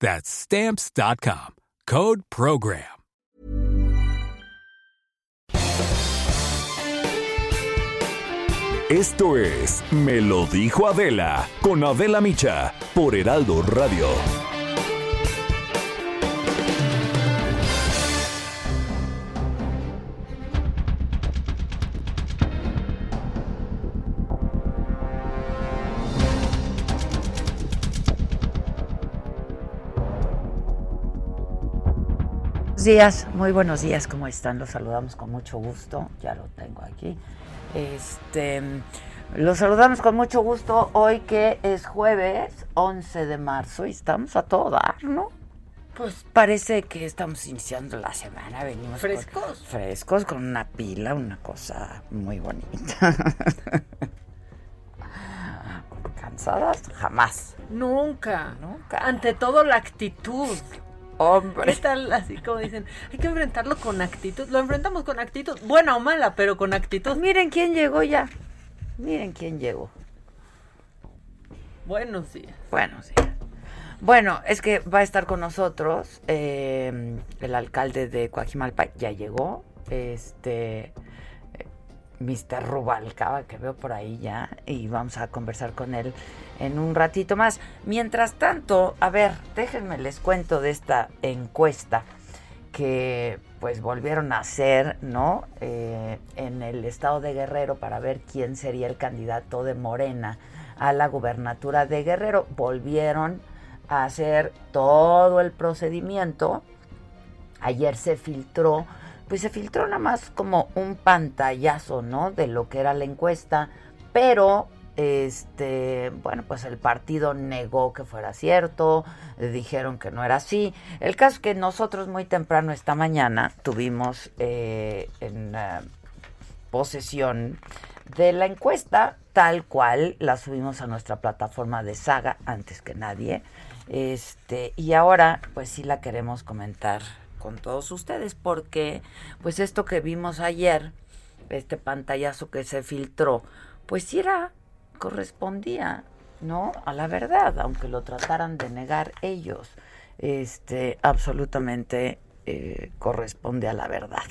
That's Stamps.com. Code Program. Esto es Me lo dijo Adela con Adela Micha por Heraldo Radio. Días, muy buenos días, ¿cómo están? Los saludamos con mucho gusto, ya lo tengo aquí. Este, los saludamos con mucho gusto hoy que es jueves 11 de marzo y estamos a todo dar, ¿no? Pues parece que estamos iniciando la semana, venimos frescos. frescos con una pila, una cosa muy bonita. ¿Cansadas? Jamás. Nunca. Nunca. Ante todo la actitud. Hombre. ¿Qué tal? Así como dicen, hay que enfrentarlo con actitud. Lo enfrentamos con actitud, buena o mala, pero con actitud. Miren quién llegó ya. Miren quién llegó. Buenos días. Buenos días. Bueno, es que va a estar con nosotros eh, el alcalde de Coajimalpa, ya llegó. Este. Mr. Rubalcaba, que veo por ahí ya, y vamos a conversar con él en un ratito más. Mientras tanto, a ver, déjenme les cuento de esta encuesta que pues volvieron a hacer, ¿no? Eh, en el estado de Guerrero para ver quién sería el candidato de Morena a la gubernatura de Guerrero. Volvieron a hacer todo el procedimiento. Ayer se filtró pues se filtró nada más como un pantallazo, ¿no? De lo que era la encuesta, pero este, bueno, pues el partido negó que fuera cierto, dijeron que no era así. El caso es que nosotros muy temprano esta mañana tuvimos eh, en uh, posesión de la encuesta, tal cual la subimos a nuestra plataforma de saga antes que nadie. Este, y ahora, pues sí la queremos comentar con todos ustedes porque pues esto que vimos ayer, este pantallazo que se filtró, pues sí era, correspondía, ¿no? A la verdad, aunque lo trataran de negar ellos, este, absolutamente eh, corresponde a la verdad.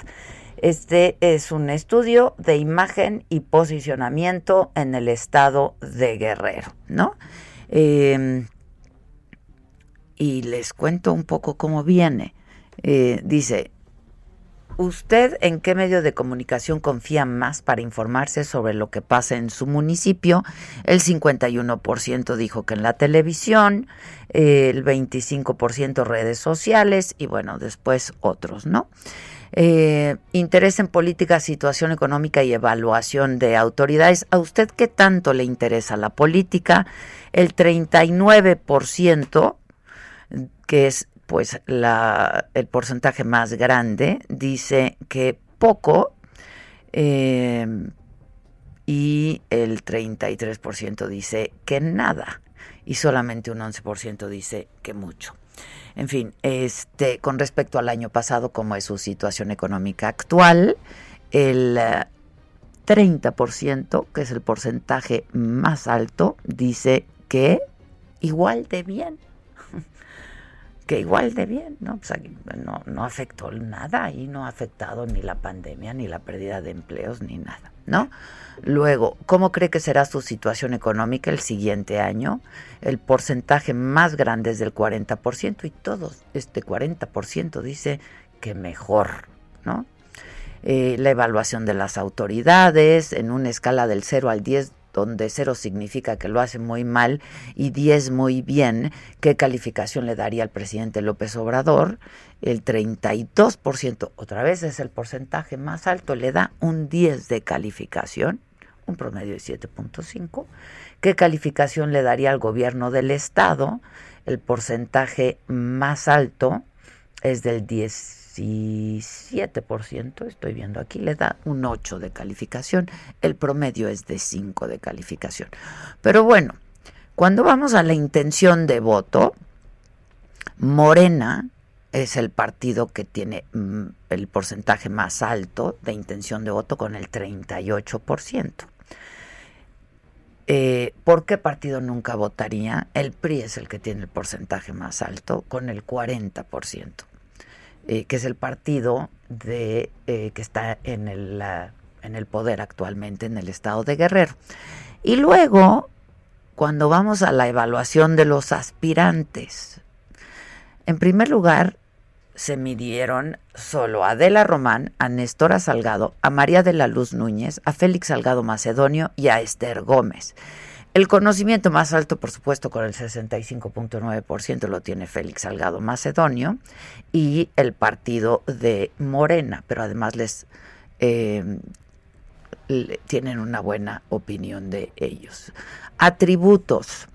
Este es un estudio de imagen y posicionamiento en el estado de Guerrero, ¿no? Eh, y les cuento un poco cómo viene. Eh, dice, ¿usted en qué medio de comunicación confía más para informarse sobre lo que pasa en su municipio? El 51% dijo que en la televisión, eh, el 25% redes sociales y bueno, después otros, ¿no? Eh, interés en política, situación económica y evaluación de autoridades. ¿A usted qué tanto le interesa la política? El 39%, que es pues el porcentaje más grande dice que poco eh, y el 33% dice que nada y solamente un 11% dice que mucho. En fin, este, con respecto al año pasado, como es su situación económica actual, el 30%, que es el porcentaje más alto, dice que igual de bien que igual de bien, ¿no? No, afectó nada y no ha afectado ni la pandemia, ni la pérdida de empleos, ni nada, ¿no? Luego, ¿cómo cree que será su situación económica el siguiente año? El porcentaje más grande es del 40% y todo este 40% dice que mejor, ¿no? eh, la evaluación de las autoridades en una escala del 0 al 10 donde 0 significa que lo hace muy mal y 10 muy bien, ¿qué calificación le daría al presidente López Obrador? El 32%, otra vez es el porcentaje más alto, le da un 10 de calificación, un promedio de 7.5. ¿Qué calificación le daría al gobierno del estado? El porcentaje más alto es del 17%, estoy viendo aquí, le da un 8 de calificación, el promedio es de 5 de calificación. Pero bueno, cuando vamos a la intención de voto, Morena es el partido que tiene mm, el porcentaje más alto de intención de voto con el 38%. Eh, ¿Por qué partido nunca votaría? El PRI es el que tiene el porcentaje más alto, con el 40%, eh, que es el partido de, eh, que está en el, en el poder actualmente en el estado de Guerrero. Y luego, cuando vamos a la evaluación de los aspirantes, en primer lugar, se midieron solo a Adela Román, a Néstora Salgado, a María de la Luz Núñez, a Félix Salgado Macedonio y a Esther Gómez. El conocimiento más alto, por supuesto, con el 65.9% lo tiene Félix Salgado Macedonio y el partido de Morena, pero además les eh, tienen una buena opinión de ellos. Atributos.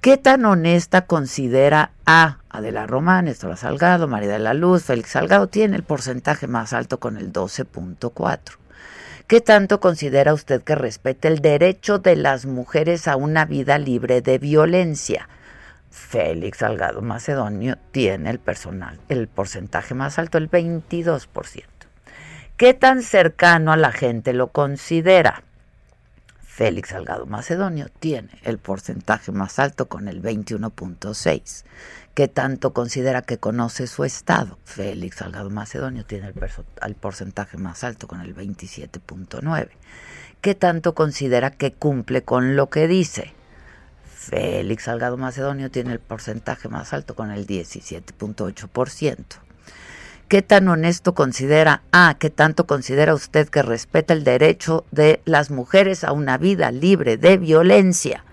¿Qué tan honesta considera a Adela Román, Néstor Salgado, María de la Luz, Félix Salgado? Tiene el porcentaje más alto con el 12.4. ¿Qué tanto considera usted que respete el derecho de las mujeres a una vida libre de violencia? Félix Salgado Macedonio tiene el, personal, el porcentaje más alto, el 22%. ¿Qué tan cercano a la gente lo considera? Félix Salgado Macedonio tiene el porcentaje más alto con el 21.6. ¿Qué tanto considera que conoce su estado? Félix Salgado Macedonio tiene el, el porcentaje más alto con el 27.9. ¿Qué tanto considera que cumple con lo que dice? Félix Salgado Macedonio tiene el porcentaje más alto con el 17.8%. ¿Qué tan honesto considera, ah, qué tanto considera usted que respeta el derecho de las mujeres a una vida libre de violencia?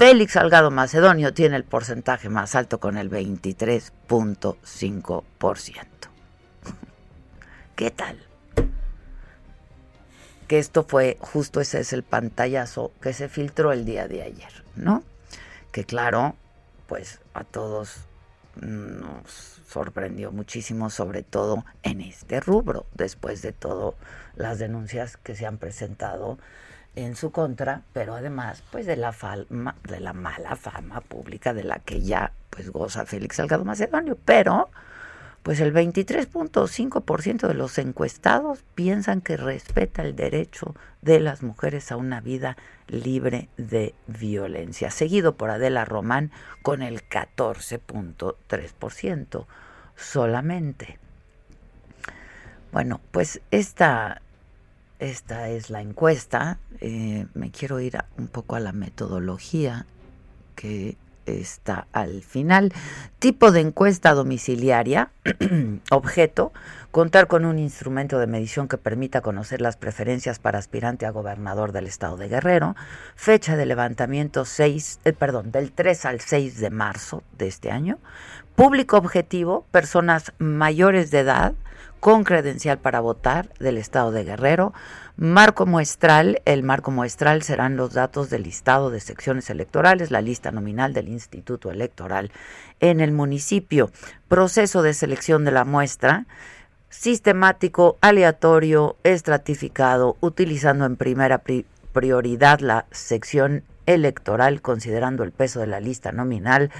Félix Salgado Macedonio tiene el porcentaje más alto con el 23.5%. ¿Qué tal? Que esto fue, justo ese es el pantallazo que se filtró el día de ayer, ¿no? Que claro, pues a todos nos sorprendió muchísimo, sobre todo en este rubro, después de todas las denuncias que se han presentado en su contra, pero además pues de la fama, de la mala fama pública de la que ya pues goza Félix Salgado Macedonio, pero pues el 23.5% de los encuestados piensan que respeta el derecho de las mujeres a una vida libre de violencia, seguido por Adela Román con el 14.3% solamente. Bueno, pues esta, esta es la encuesta. Eh, me quiero ir un poco a la metodología que está al final. Tipo de encuesta domiciliaria, objeto, contar con un instrumento de medición que permita conocer las preferencias para aspirante a gobernador del estado de Guerrero, fecha de levantamiento 6, eh, perdón, del 3 al 6 de marzo de este año, público objetivo, personas mayores de edad con credencial para votar del estado de Guerrero, Marco muestral, el marco muestral serán los datos del listado de secciones electorales, la lista nominal del Instituto Electoral en el municipio. Proceso de selección de la muestra sistemático, aleatorio, estratificado, utilizando en primera prioridad la sección electoral considerando el peso de la lista nominal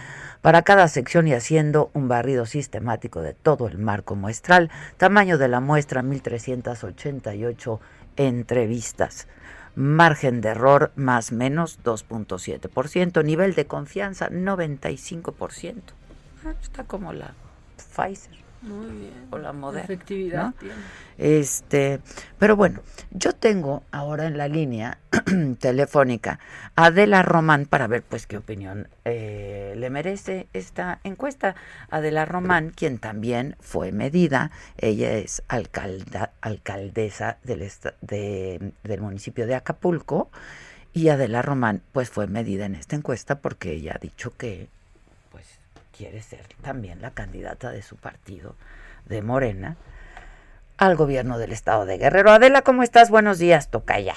para cada sección y haciendo un barrido sistemático de todo el marco muestral. Tamaño de la muestra 1388 entrevistas. Margen de error más menos 2.7%. Nivel de confianza 95%. Ah, está como la Pfizer. Muy bien. O la moderna. Efectividad ¿no? tiene. Este, pero bueno, yo tengo ahora en la línea telefónica a Adela Román para ver pues qué opinión eh, le merece esta encuesta. Adela Román, quien también fue medida, ella es alcalda, alcaldesa del, de- del municipio de Acapulco y Adela Román pues fue medida en esta encuesta porque ella ha dicho que quiere ser también la candidata de su partido de Morena al gobierno del estado de Guerrero. Adela, ¿cómo estás? Buenos días, Tocaya.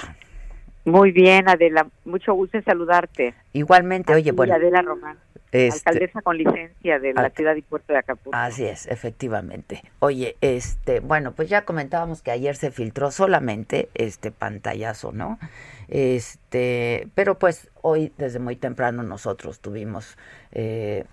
Muy bien, Adela. Mucho gusto en saludarte. Igualmente, oye, bueno, Adela Román, este, alcaldesa con licencia de la ciudad y puerto de Acapulco. así es, efectivamente. Oye, este, bueno, pues ya comentábamos que ayer se filtró solamente este pantallazo, ¿no? Este, pero pues hoy desde muy temprano nosotros tuvimos eh,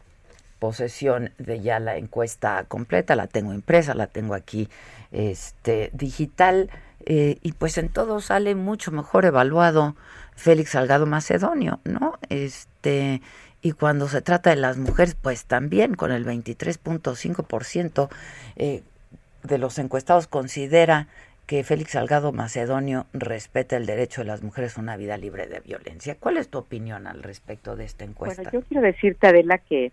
posesión de ya la encuesta completa, la tengo impresa, la tengo aquí este digital eh, y pues en todo sale mucho mejor evaluado Félix Salgado Macedonio, ¿no? Este y cuando se trata de las mujeres, pues también con el 23.5% eh, de los encuestados considera que Félix Salgado Macedonio respeta el derecho de las mujeres a una vida libre de violencia. ¿Cuál es tu opinión al respecto de esta encuesta? Bueno, yo quiero decirte, Adela, que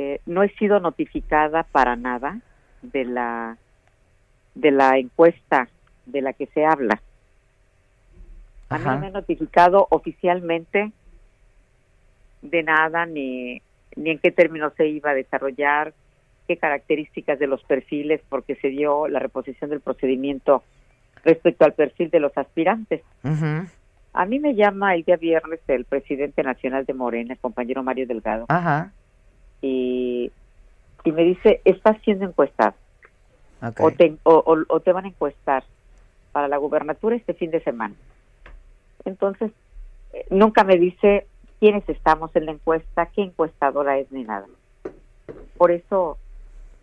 eh, no he sido notificada para nada de la de la encuesta de la que se habla. A mí Ajá. no me han notificado oficialmente de nada, ni, ni en qué términos se iba a desarrollar, qué características de los perfiles, porque se dio la reposición del procedimiento respecto al perfil de los aspirantes. A mí me llama el día viernes el presidente nacional de Morena, el compañero Mario Delgado, Ajá. Y, y me dice, estás siendo encuestado ok. o, te, o, o- o te van a encuestar para la gubernatura este fin de semana. Entonces, eh, nunca me dice quiénes estamos en la encuesta, qué encuestadora es ni nada. Por eso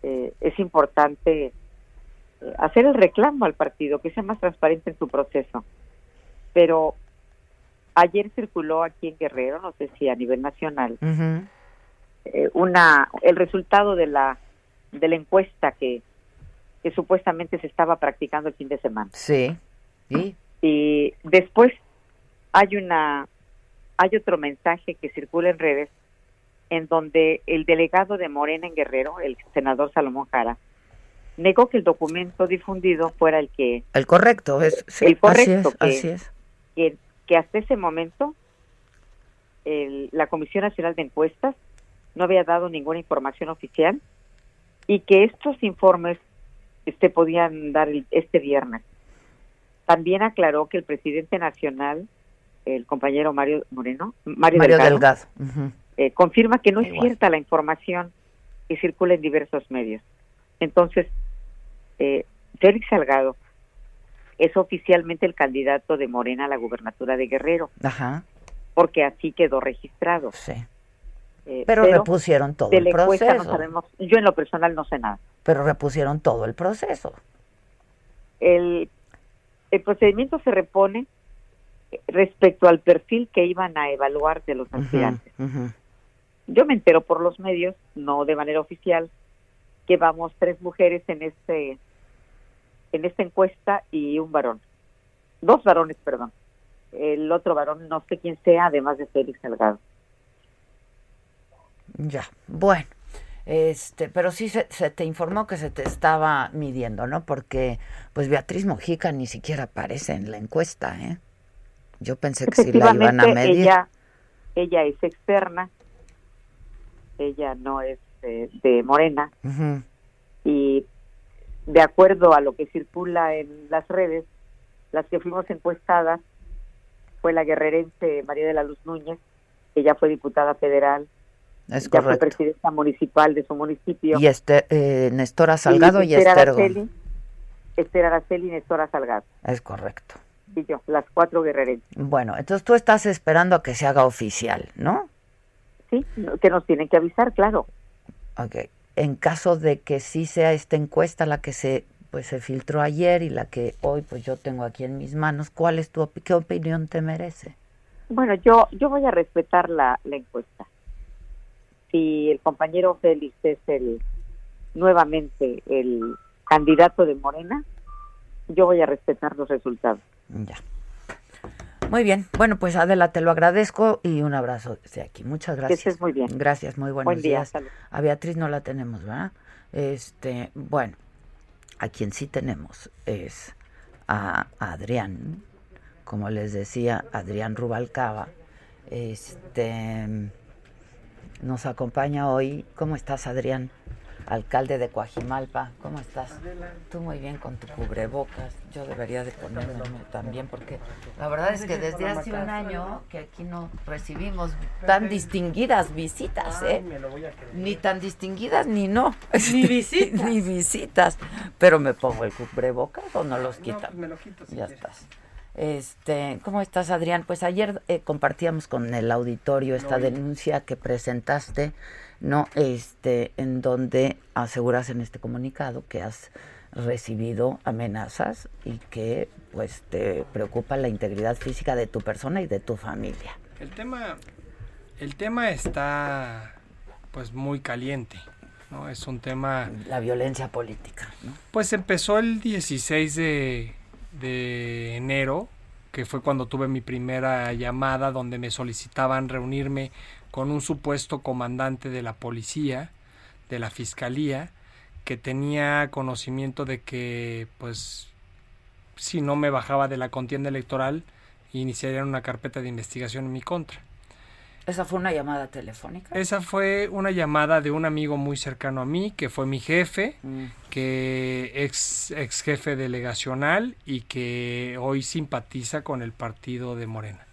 eh, es importante eh, hacer el reclamo al partido, que sea más transparente en su proceso. Pero ayer circuló aquí en Guerrero, no sé si a nivel nacional, Ujú, eh, una el resultado de la de la encuesta que que supuestamente se estaba practicando el fin de semana Sí. ¿Y? y después hay una hay otro mensaje que circula en redes en donde el delegado de Morena en Guerrero el senador Salomón Jara negó que el documento difundido fuera el que El correcto, es, sí, El correcto, así es, que- así es. que, que hasta ese momento el- la Comisión Nacional de Encuestas no había dado ninguna información oficial y que estos informes se podían dar el- este viernes. También aclaró que el presidente nacional, el compañero Mario Moreno, Mario, Mario Delgado, eh, confirma que no es cierta la información que circula en diversos medios. Entonces, eh, Félix Salgado es oficialmente el candidato de Morena a la gubernatura de Guerrero, Ajá, porque así quedó registrado. sí. Eh, Pero, repusieron todo el proceso. no sabemos, yo en lo personal no sé nada. Pero repusieron todo el proceso. El, el procedimiento se repone respecto al perfil que iban a evaluar de los aspirantes. Yo me entero por los medios, no de manera oficial, que vamos tres mujeres en este en esta encuesta y un varón. Dos varones, perdón. El otro varón no sé quién sea, además de Félix Salgado. Ya, bueno. Este, pero sí se, se te informó que se te estaba midiendo, ¿no? Porque pues Beatriz Mojica ni siquiera aparece en la encuesta, ¿eh? Yo pensé que sí la iban a medir. ella, ella es externa, ella no es eh, de Morena, y de acuerdo a lo que circula en las redes, las que fuimos encuestadas fue la guerrerense María de la Luz Núñez, ya fue diputada federal, Es ya fue presidenta municipal de su municipio. Y este, eh, Nestora Salgado y, Esther Esther Araceli. Esther Araceli y Nestora Salgado. Es correcto. Y yo, las cuatro guerrerenses. Bueno, entonces tú estás esperando a que se haga oficial, ¿no? Sí, que nos tienen que avisar, claro. Ok. En caso de que sí sea esta encuesta la que se pues se filtró ayer y la que hoy pues yo tengo aquí en mis manos, ¿cuál es tu qué opinión te merece? Bueno, yo, yo voy a respetar la, la encuesta. Si el compañero Félix es el, nuevamente el candidato de Morena, yo voy a respetar los resultados. Ya. Muy bien. Bueno, pues Adela, te lo agradezco y un abrazo desde aquí. Muchas gracias. Que estés muy bien. Gracias, muy buenos Buen día, días. salud. A Beatriz no la tenemos, ¿verdad? Este, bueno, a quien sí tenemos es a Adrián, como les decía, Adrián Rubalcaba. Este nos acompaña hoy. ¿Cómo estás, Adrián? Alcalde de Coajimalpa, ¿cómo estás? Tú muy bien con tu cubrebocas. Yo debería de ponerme también porque la verdad es que desde hace un año que aquí no recibimos tan distinguidas visitas, ¿eh? Ni tan distinguidas ni no. Ni visitas. ni visitas. Pero me pongo el cubrebocas o no los quitan. me lo quito si ya estás. Este, ¿cómo estás, Adrián? Pues ayer eh, compartíamos con el auditorio esta denuncia que presentaste, ¿no? Este, en donde aseguras en este comunicado que has recibido amenazas y que pues te preocupa la integridad física de tu persona y de tu familia. El tema, el tema está pues muy caliente, ¿no? Es un tema, La violencia política, ¿no? pues empezó el 16 de, de enero, que fue cuando tuve mi primera llamada donde me solicitaban reunirme con un supuesto comandante de la policía, de la fiscalía, que tenía conocimiento de que pues si no me bajaba de la contienda electoral iniciarían una carpeta de investigación en mi contra. Esa fue una llamada telefónica. Esa fue una llamada de un amigo muy cercano a mí, que fue mi jefe, Mm, que ex, ex jefe delegacional y que hoy simpatiza con el partido de Morena.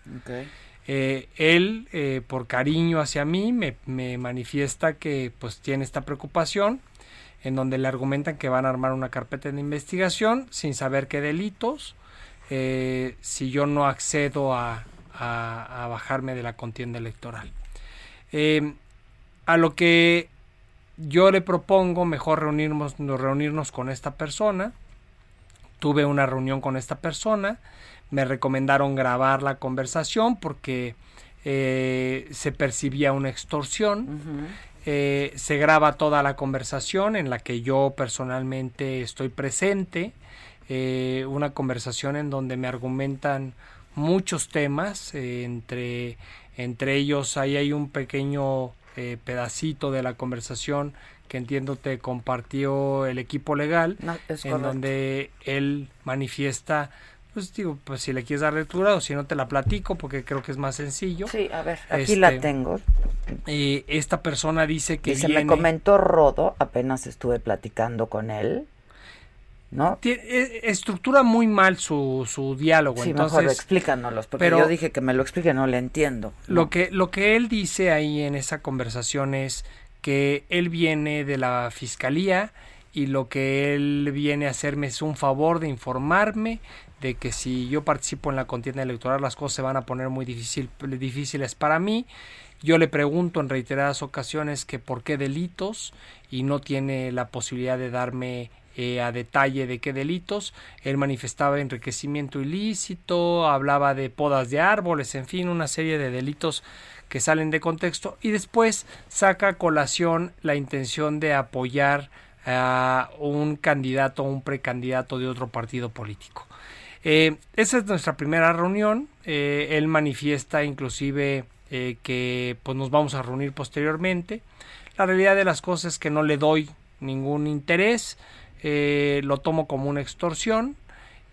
Eh, él, eh, por cariño hacia mí, me, me manifiesta que pues tiene esta preocupación, en donde le argumentan que van a armar una carpeta de investigación sin saber qué delitos, eh, si yo no accedo a, a- a bajarme de la contienda electoral. Eh, a lo que yo le propongo mejor reunirnos, reunirnos con esta persona. Tuve una reunión con esta persona. Me recomendaron grabar la conversación porque eh, se percibía una extorsión. Eh, se graba toda la conversación en la que yo personalmente estoy presente. Eh, una conversación en donde me argumentan muchos temas. eh, entre, entre ellos ahí hay un pequeño eh, pedacito de la conversación que entiendo te compartió el equipo legal No, en donde él manifiesta pues digo pues si le quieres dar lectura o si no te la platico porque creo que es más sencillo Sí, a ver, aquí Este, la tengo. Eh, esta persona dice que viene me comentó Rodo, apenas estuve platicando con él, eh, estructura muy mal su, su diálogo Sí, mejor explícanos, porque pero- yo dije que me lo explique, no le entiendo. lo ¿no? que lo que él dice ahí en esa conversación es que él viene de la fiscalía y lo que él viene a hacerme es un favor de informarme de que si yo participo en la contienda electoral las cosas se van a poner muy difícil, difíciles para mí. Yo le pregunto en reiteradas ocasiones que por qué delitos y no tiene la posibilidad de darme eh, a detalle de qué delitos. Él manifestaba enriquecimiento ilícito, hablaba de podas de árboles, en fin, una serie de delitos que salen de contexto y después saca colación la intención de apoyar a un candidato o un precandidato de otro partido político. Eh, esa es nuestra primera reunión. Eh, él manifiesta inclusive que pues, nos vamos a reunir posteriormente. La realidad de las cosas es que no le doy ningún interés, eh, lo tomo como una extorsión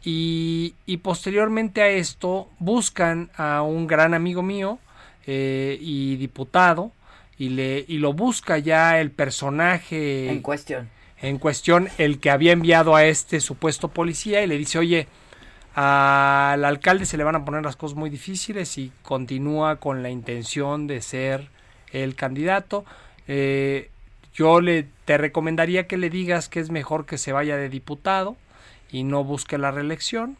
y, y posteriormente a esto buscan a un gran amigo mío eh, y diputado y, le, y lo busca ya el personaje En cuestión. en cuestión el que había enviado a este supuesto policía y le dice, oye, al alcalde se le van a poner las cosas muy difíciles y continúa con la intención de ser el candidato. Eh, yo le te recomendaría que le digas que es mejor que se vaya de diputado y no busque la reelección.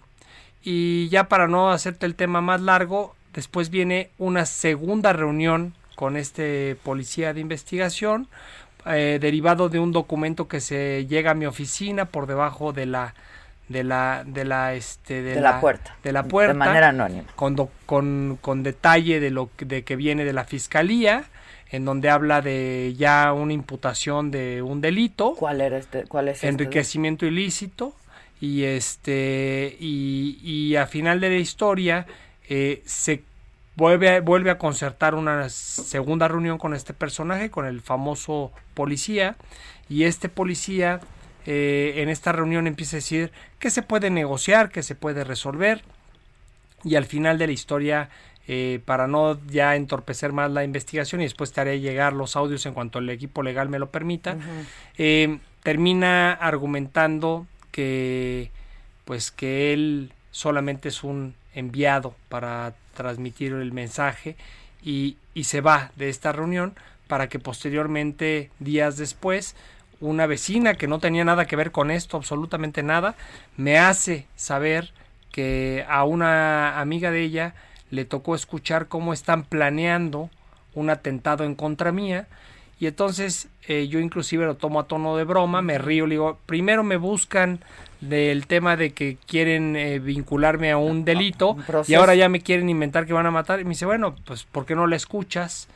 Y ya para no hacerte el tema más largo, después viene una segunda reunión con este policía de investigación, eh, derivado de un documento que se llega a mi oficina por debajo de la de la de la este De la puerta. de la puerta De manera anónima. con, do- con, con detalle de lo de que viene de la fiscalía en donde habla de ya una imputación de un delito. ¿Cuál era este? ¿Cuál es este? enriquecimiento ilícito y este y, y a final de la historia eh, se vuelve a, vuelve a concertar una segunda reunión con este personaje con el famoso policía y este policía eh, en esta reunión empieza a decir que se puede negociar que se puede resolver y al final de la historia eh, para no ya entorpecer más la investigación y después te haré llegar los audios en cuanto el equipo legal me lo permita. Eh, termina argumentando que pues que él solamente es un enviado para transmitir el mensaje y, y se va de esta reunión para que posteriormente, días después, una vecina que no tenía nada que ver con esto, absolutamente nada, me hace saber que a una amiga de ella le tocó escuchar cómo están planeando un atentado en contra mía. Y entonces eh, yo inclusive lo tomo a tono de broma, me río, le digo, primero me buscan del tema de que quieren eh, vincularme a un delito y ahora ya me quieren inventar que van a matar y me dice, bueno, pues ¿por qué no la escuchas?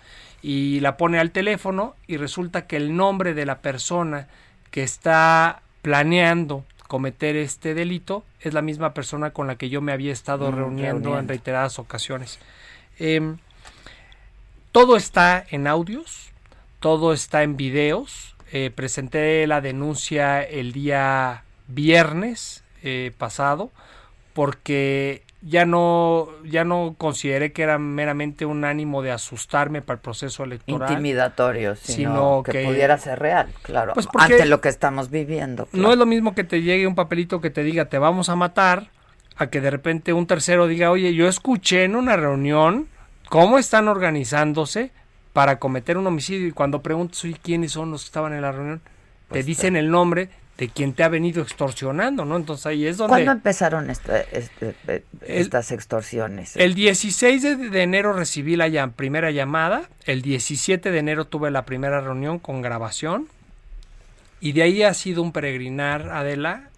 Y la pone al teléfono y resulta que el nombre de la persona que está planeando cometer este delito es la misma persona con la que yo me había estado Mm, reuniendo en reiteradas ocasiones. Em, todo está en audios, todo está en videos. Eh, presenté la denuncia el día viernes eh, pasado porque ya no ya no consideré que era meramente un ánimo de asustarme para el proceso electoral. Intimidatorio, sino, Sino que, que- pudiera ser real, claro. Pues ante lo que estamos viviendo. No es lo mismo que te llegue un papelito que te diga te vamos a matar, a que de repente un tercero diga, oye, yo escuché en una reunión cómo están organizándose para cometer un homicidio y cuando preguntas, oye, ¿quiénes son los que estaban en la reunión? Pues te dicen el nombre de quien te ha venido extorsionando, ¿no? Entonces ahí es donde... ¿Cuándo empezaron este- este- eh, El- estas extorsiones? El 16 de, de enero recibí la primera llamada, el 17 de enero tuve la primera reunión con grabación y de ahí ha sido un peregrinar, Adela,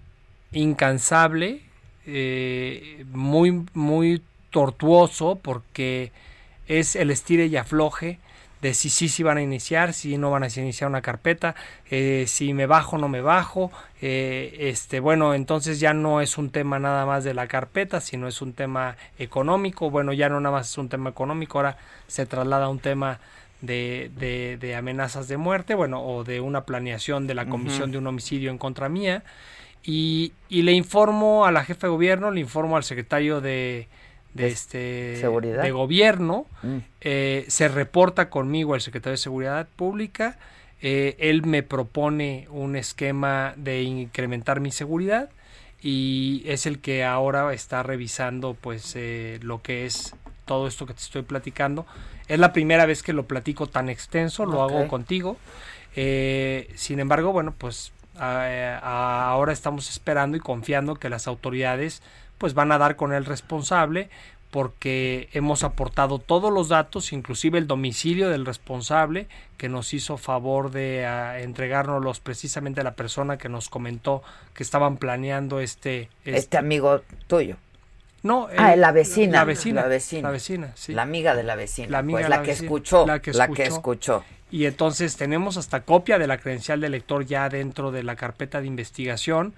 incansable, eh, muy, muy tortuoso porque es el estire y afloje de si sí, sí van a iniciar, si no van a iniciar una carpeta, eh, si me bajo, no me bajo, eh, este, bueno, entonces ya no es un tema nada más de la carpeta, sino es un tema económico, bueno, ya no nada más es un tema económico, ahora se traslada a un tema de, de, de amenazas de muerte, bueno, o de una planeación de la comisión de un homicidio en contra mía, y, y le informo a la jefa de gobierno, le informo al secretario de, de este seguridad. de gobierno, Mm. eh, se reporta conmigo el secretario de Seguridad Pública, eh, él me propone un esquema de incrementar mi seguridad y es el que ahora está revisando pues eh, lo que es todo esto que te estoy platicando. Es la primera vez que lo platico tan extenso, lo hago contigo. Eh, sin embargo, bueno, pues a- a- ahora estamos esperando y confiando que las autoridades pues van a dar con el responsable porque hemos aportado todos los datos, inclusive el domicilio del responsable, que nos hizo favor de ah, entregárnoslos precisamente a la persona que nos comentó que estaban planeando este... Este amigo tuyo, no, Ah, la vecina, La vecina. la vecina. La vecina, sí. la amiga de la vecina, La amiga pues la, la que vecina, escuchó, la que la que escuchó. escuchó. Y entonces tenemos hasta copia de la credencial del lector ya dentro de la carpeta de investigación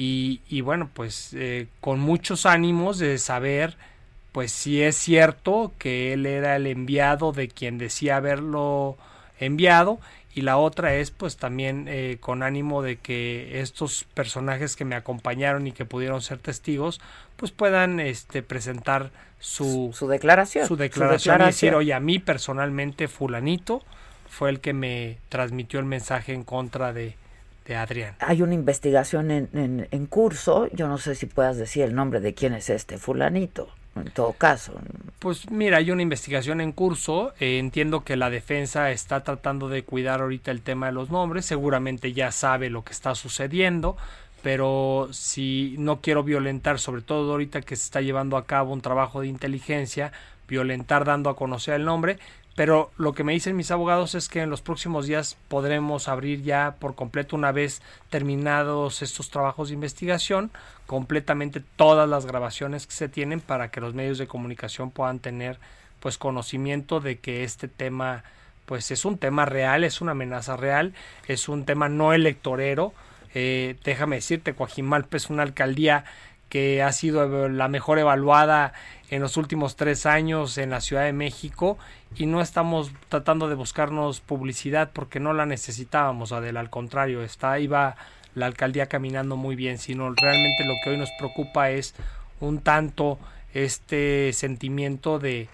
y, y bueno, pues eh, con muchos ánimos de saber pues si es cierto que él era el enviado de quien decía haberlo enviado y la otra es pues también eh, con ánimo de que estos personajes que me acompañaron y que pudieron ser testigos pues puedan este presentar su, Su declaración. su declaración y decir, oye, a mí personalmente fulanito fue el que me transmitió el mensaje en contra de, de Adrián. Hay una investigación en, en, en curso, yo no sé si puedas decir el nombre de quién es este fulanito, en todo caso. Pues mira, hay una investigación en curso, eh, entiendo que la defensa está tratando de cuidar ahorita el tema de los nombres, seguramente ya sabe lo que está sucediendo, pero si no quiero violentar, sobre todo ahorita que se está llevando a cabo un trabajo de inteligencia, violentar dando a conocer el nombre, pero lo que me dicen mis abogados es que en los próximos días podremos abrir ya por completo una vez terminados estos trabajos de investigación, completamente todas las grabaciones que se tienen para que los medios de comunicación puedan tener pues conocimiento de que este tema pues es un tema real, es una amenaza real, es un tema no electorero. Eh, déjame decirte, Coajimalpa es una alcaldía que ha sido la mejor evaluada en los últimos tres años en la Ciudad de México y no estamos tratando de buscarnos publicidad porque no la necesitábamos, Adela, al contrario, está iba la alcaldía caminando muy bien, sino realmente lo que hoy nos preocupa es un tanto este sentimiento de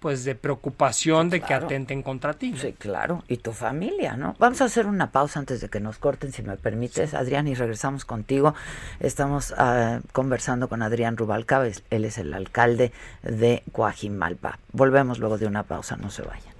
pues de preocupación de que atenten contra ti. Sí, claro, y tu familia, ¿no? Vamos a hacer una pausa antes de que nos corten, si me permites, Adrián, y regresamos contigo. Estamos ah, conversando con Adrián Rubalcaba, él es el alcalde de Coajimalpa. Volvemos luego de una pausa, no se vayan.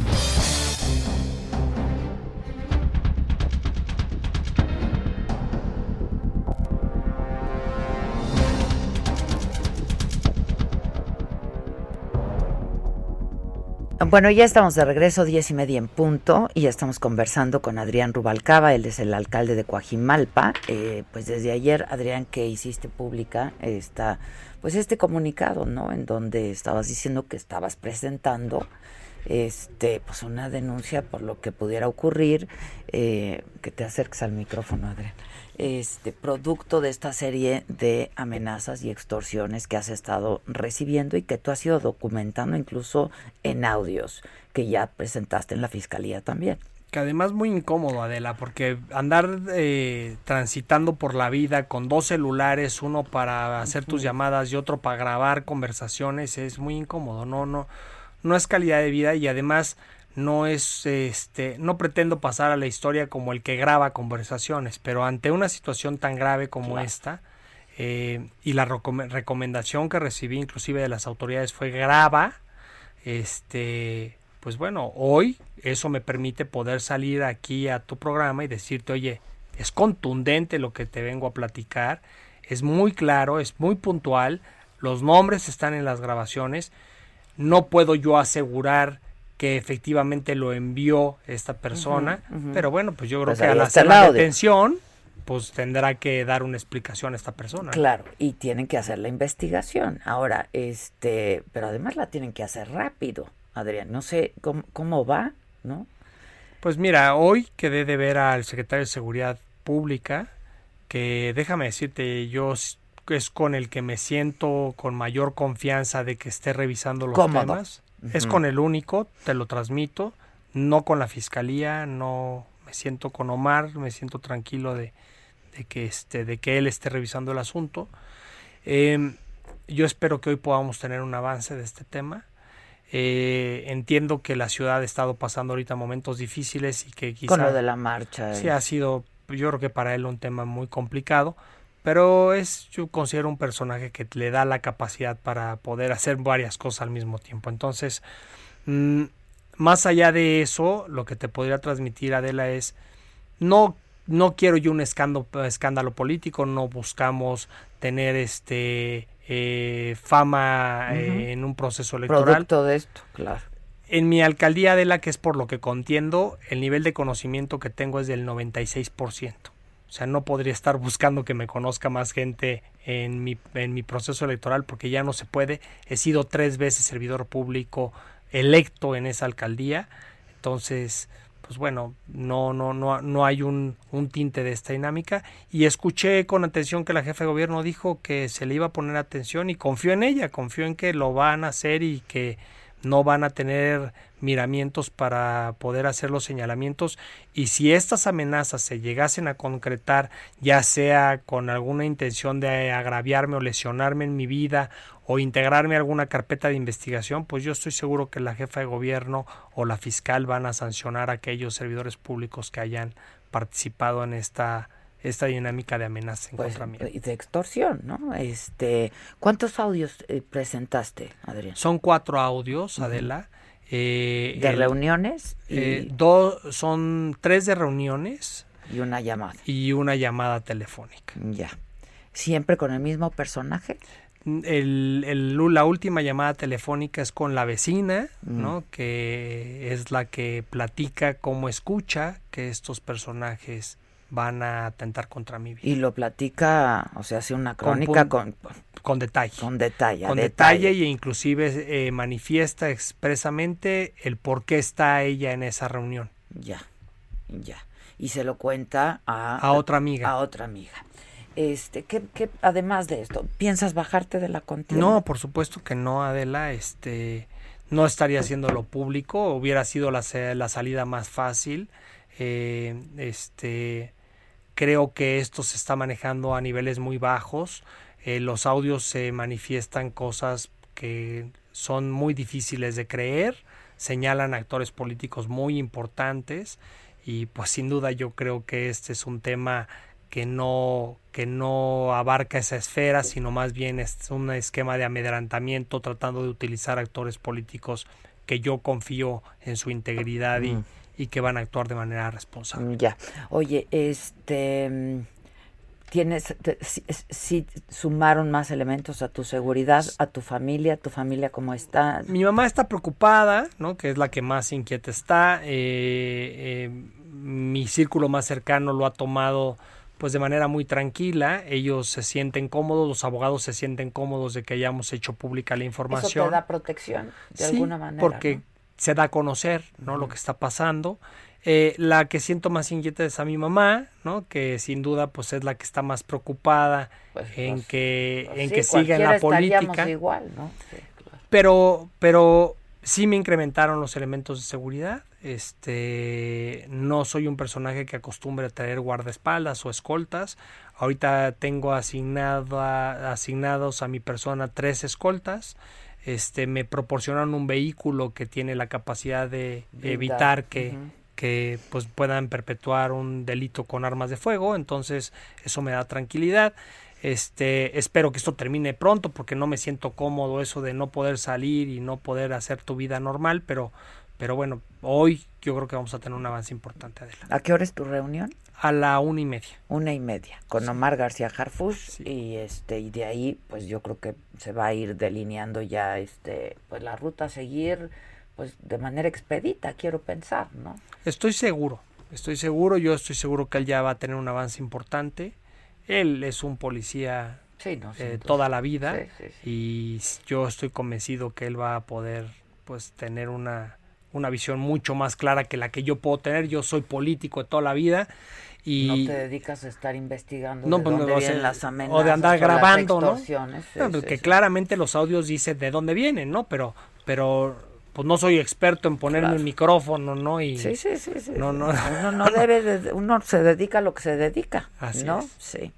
Bueno, ya estamos de regreso, diez y media en punto, y ya estamos conversando con Adrián Rubalcaba, él es el alcalde de Coajimalpa. Eh, pues desde ayer, Adrián, que hiciste pública está, pues este comunicado, ¿no? En donde estabas diciendo que estabas presentando este, pues una denuncia por lo que pudiera ocurrir, eh, que te acerques al micrófono, Adrián este producto de esta serie de amenazas y extorsiones que has estado recibiendo y que tú has ido documentando incluso en audios que ya presentaste en la fiscalía también. Que además muy incómodo, Adela, porque andar eh, transitando por la vida con dos celulares, uno para hacer tus llamadas y otro para grabar conversaciones, es muy incómodo. No, no, no es calidad de vida y además no es este no pretendo pasar a la historia como el que graba conversaciones pero ante una situación tan grave como esta eh, y la recomendación que recibí inclusive de las autoridades fue graba este pues bueno hoy eso me permite poder salir aquí a tu programa y decirte oye es contundente lo que te vengo a platicar es muy claro es muy puntual los nombres están en las grabaciones no puedo yo asegurar que efectivamente lo envió esta persona, pero bueno, pues yo creo pues que al hacer la detención, pues tendrá que dar una explicación a esta persona. Claro, y tienen que hacer la investigación. Ahora, este, pero además la tienen que hacer rápido, Adrián. No sé cómo, cómo va, ¿no? Pues mira, hoy quedé de ver al secretario de Seguridad Pública, que déjame decirte, yo es con el que me siento con mayor confianza de que esté revisando los temas. Es con el único, te lo transmito, no con la fiscalía, no me siento con Omar, me siento tranquilo de, que este, de que él esté revisando el asunto. Em, yo espero que hoy podamos tener un avance de este tema. Eh, entiendo que la ciudad ha estado pasando ahorita momentos difíciles y que quizá... Con lo de la marcha. Sí, ha sido, yo creo que para él un tema muy complicado pero es yo considero un personaje que le da la capacidad para poder hacer varias cosas al mismo tiempo. Entonces mm, más allá de eso lo que te podría transmitir Adela es no no quiero yo un escándalo, escándalo político no buscamos tener este eh, fama eh, en un proceso electoral. Producto de esto claro. En mi alcaldía Adela que es por lo que contiendo el nivel de conocimiento que tengo es del 96% o sea, no podría estar buscando que me conozca más gente en mi, en mi proceso electoral porque ya no se puede. He sido tres veces servidor público electo en esa alcaldía. Entonces, pues bueno, no, no, no, no hay un, un tinte de esta dinámica. Y escuché con atención que la jefa de gobierno dijo que se le iba a poner atención y confío en ella, confío en que lo van a hacer y que no van a tener miramientos para poder hacer los señalamientos. Y si estas amenazas se llegasen a concretar ya sea con alguna intención de agraviarme o lesionarme en mi vida o integrarme a alguna carpeta de investigación, pues yo estoy seguro que la jefa de gobierno o la fiscal van a sancionar a aquellos servidores públicos que hayan participado en esta esta dinámica de amenaza en Pues, contra mía. y de extorsión, ¿no? Este, ¿cuántos audios eh, presentaste, Adrián? Son cuatro audios, Adela. eh, De el- reuniones y, eh, dos, son tres de reuniones y una llamada. y una llamada telefónica. Ya. Siempre con el mismo personaje. El, el- la última llamada telefónica es con la vecina, Mm. ¿no? Que es la que platica cómo escucha que estos personajes van a atentar contra mi vida. Y lo platica, o sea, hace una Con crónica pun- con, Con detalle. con detalle. con detalle e inclusive eh, manifiesta expresamente el por qué está ella en esa reunión. Ya, ya. Y se lo cuenta a, A otra amiga. A otra amiga. Este, ¿qué, qué, además de esto, piensas bajarte de la contienda? No, por supuesto que no, Adela. Este, no estaría haciéndolo público. Hubiera sido la, la salida más fácil. Eh, este, creo que esto se está manejando a niveles muy bajos. Eh, los audios se manifiestan cosas que son muy difíciles de creer. Señalan actores políticos muy importantes. Y pues sin duda yo creo que este es un tema que no, que no abarca esa esfera, sino más bien es un esquema de amedrantamiento tratando de utilizar actores políticos que yo confío en su integridad y, y que van a actuar de manera responsable. Ya. Oye, este, tienes, si, si sumaron más elementos a tu seguridad, a tu familia, tu familia cómo está. Mi mamá está preocupada, ¿no? Que es la que más inquieta está. eh, eh, mi círculo más cercano lo ha tomado pues de manera muy tranquila. Ellos se sienten cómodos, los abogados se sienten cómodos de que hayamos hecho pública la Eso información. te da protección de Sí, alguna manera. porque ¿no? Se da a conocer no lo que está pasando. Eh, la que siento más inquieta es a mi mamá no que sin duda pues es la que está más preocupada Pues, en pues, que Pues en sí, que siga en la política. igual, ¿no? Sí, claro. pero pero sí me incrementaron los elementos de seguridad. Este no soy un personaje que acostumbre a traer guardaespaldas o escoltas. Ahorita tengo asignada, asignados a mi persona tres escoltas este me proporcionaron un vehículo que tiene la capacidad de evitar que que pues puedan perpetuar un delito con armas de fuego entonces eso me da tranquilidad este espero que esto termine pronto porque no me siento cómodo eso de no poder salir y no poder hacer tu vida normal pero pero bueno hoy yo creo que vamos a tener un avance importante Adela. ¿A qué hora es tu reunión? A la una y media Una y media, con Omar García Harfush Sí. y este y de ahí pues yo creo que se va a ir delineando ya este pues la ruta a seguir pues de manera expedita, quiero pensar, ¿no? estoy seguro estoy seguro yo estoy seguro que él ya va a tener un avance importante él es un policía Sí, no eh, toda la vida y yo estoy convencido que él va a poder pues tener una, una visión mucho más clara que la que yo puedo tener. Yo soy político de toda la vida y no te dedicas a estar investigando No, de pues, dónde o vienen sea, las o de amenazas andar grabando, ¿no? extorsiones. Sí, No, sí, porque sí. claramente los audios dicen de dónde vienen, ¿no? Pero pero pues no soy experto en ponerme Claro. un micrófono, ¿no? Y Sí, sí, sí, sí. No, no. Uno no debe, de- uno se dedica a lo que se dedica, Así ¿no? es. Sí.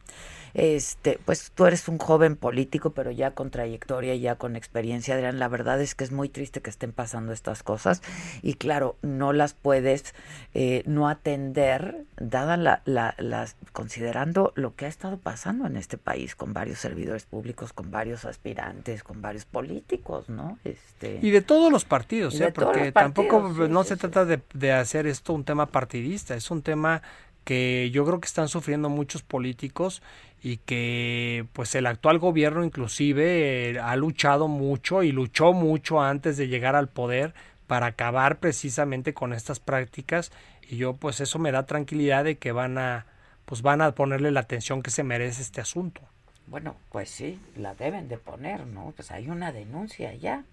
Este, pues tú eres un joven político, pero ya con trayectoria, ya con experiencia, Adrián. La verdad es que es muy triste que estén pasando estas cosas y claro, no las puedes eh, no atender, dada la, la, las, considerando lo que ha estado pasando en este país con varios servidores públicos, con varios aspirantes, con varios políticos, ¿no? Este, Y de todos los partidos, ¿eh? porque tampoco sí, no sí, se sí. trata de, de hacer esto un tema partidista, es un tema que yo creo que están sufriendo muchos políticos y que pues el actual gobierno inclusive eh, ha luchado mucho y luchó mucho antes de llegar al poder para acabar precisamente con estas prácticas y yo pues eso me da tranquilidad de que van a pues van a ponerle la atención que se merece este asunto. Bueno, pues sí, la deben de poner, ¿no? Pues hay una denuncia ya.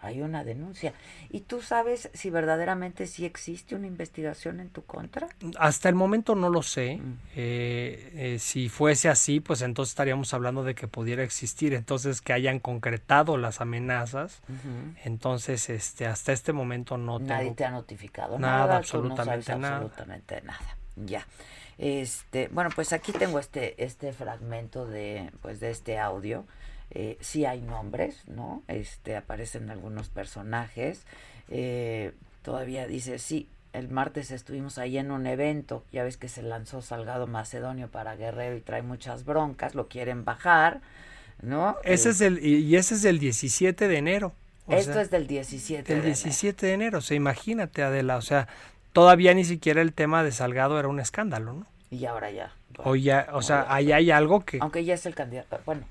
Hay, una denuncia. ¿Y tú sabes si verdaderamente sí existe una investigación en tu contra? Hasta el momento no lo sé. Mm. Eh, eh, si fuese así, pues entonces estaríamos hablando de que pudiera existir. Entonces que hayan concretado las amenazas. Entonces, este, hasta este momento no Nadie tengo te ha notificado nada, nada, no absolutamente sabes nada. absolutamente nada. Ya. Este, bueno, pues aquí tengo este este fragmento de pues de este audio. Eh, sí hay nombres, ¿no? Este aparecen algunos personajes. Eh, todavía dice sí. El martes estuvimos ahí en un evento, ya ves que se lanzó Salgado Macedonio para Guerrero y trae muchas broncas, lo quieren bajar, ¿no? Ese Eh, es el, y ese es del 17 de enero. O esto sea, es del 17 del de enero. 17 de enero. O sea, imagínate, Adela. O sea, todavía ni siquiera el tema de Salgado era un escándalo, ¿no? Y ahora ya. O ya, o sea, ahí hay algo que aunque ya es el candidato, bueno,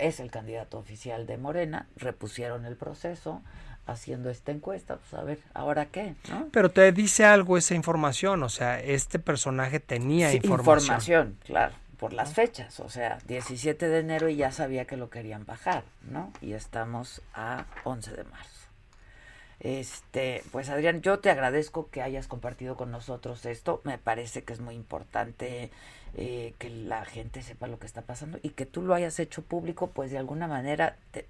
es el candidato oficial de Morena, repusieron el proceso haciendo esta encuesta, pues a ver, ¿ahora qué? ¿no? Pero te dice algo esa información, o sea, este personaje tenía Sí, información. claro, por las fechas, o sea, 17 de enero y ya sabía que lo querían bajar, ¿no? Y estamos a 11 de marzo. Este, pues Adrián, yo te agradezco que hayas compartido con nosotros esto. Me parece que es muy importante eh, que la gente sepa lo que está pasando y que tú lo hayas hecho público, pues de alguna manera te-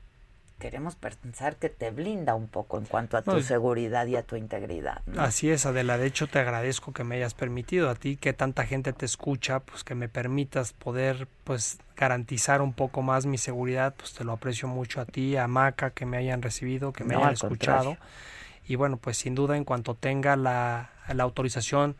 queremos pensar que te blinda un poco en cuanto a tu No, seguridad y a tu integridad. ¿no? Así es, Adela. De hecho, te agradezco que me hayas permitido a ti, que tanta gente te escucha, pues que me permitas poder, pues, garantizar un poco más mi seguridad, pues te lo aprecio mucho a ti, a Maca, que me hayan recibido, que me No, hayan escuchado. contrario. Y bueno, pues sin duda, en cuanto tenga la, la autorización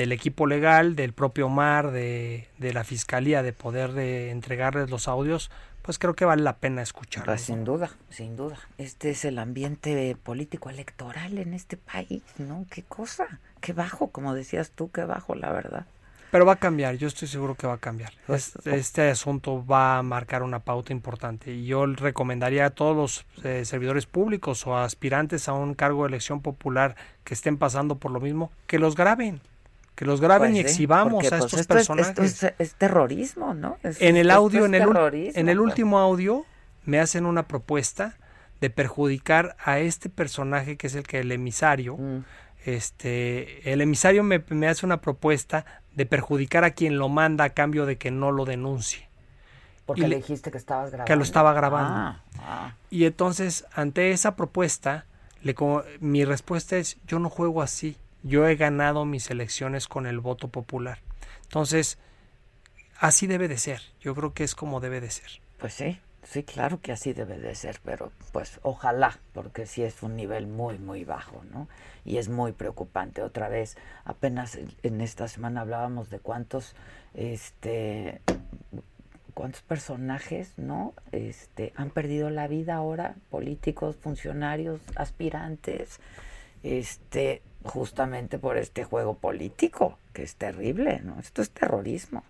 del equipo legal, del propio Omar, de, de la fiscalía, de poder de entregarles los audios, pues creo que vale la pena escucharlos. Pues sin duda, sin duda. Este es el ambiente político electoral en este país, ¿no? Qué cosa, qué bajo, como decías tú, qué bajo, la verdad. Pero va a cambiar, yo estoy seguro que va a cambiar. Pues, Este, este asunto va a marcar una pauta importante y yo recomendaría a todos los eh, servidores públicos o aspirantes a un cargo de elección popular que estén pasando por lo mismo, que los graben, que los graben Pues y sí, exhibamos porque, a pues, estos esto es- personajes. esto es, es terrorismo, ¿no? Es- en el audio, es en el, en pues. último audio, me hacen una propuesta de perjudicar a este personaje que es el que el emisario, Mm. este, el emisario me, me hace una propuesta de perjudicar a quien lo manda a cambio de que no lo denuncie. Porque y le dijiste que estabas grabando. que lo estaba grabando. Ah, ah. Y entonces, ante esa propuesta, le, mi respuesta es, yo no juego así. Yo he ganado mis elecciones con el voto popular. Entonces, así debe de ser. Yo creo que es como debe de ser. Pues sí, sí, claro que así debe de ser, pero pues ojalá, porque sí es un nivel muy, muy bajo, ¿no? Y es muy preocupante. Otra vez, apenas en- esta semana hablábamos de cuántos, este, cuántos personajes, ¿no? Este, han perdido la vida ahora, políticos, funcionarios, aspirantes, este, justamente por este juego político, que es terrible, ¿no? Esto es terrorismo.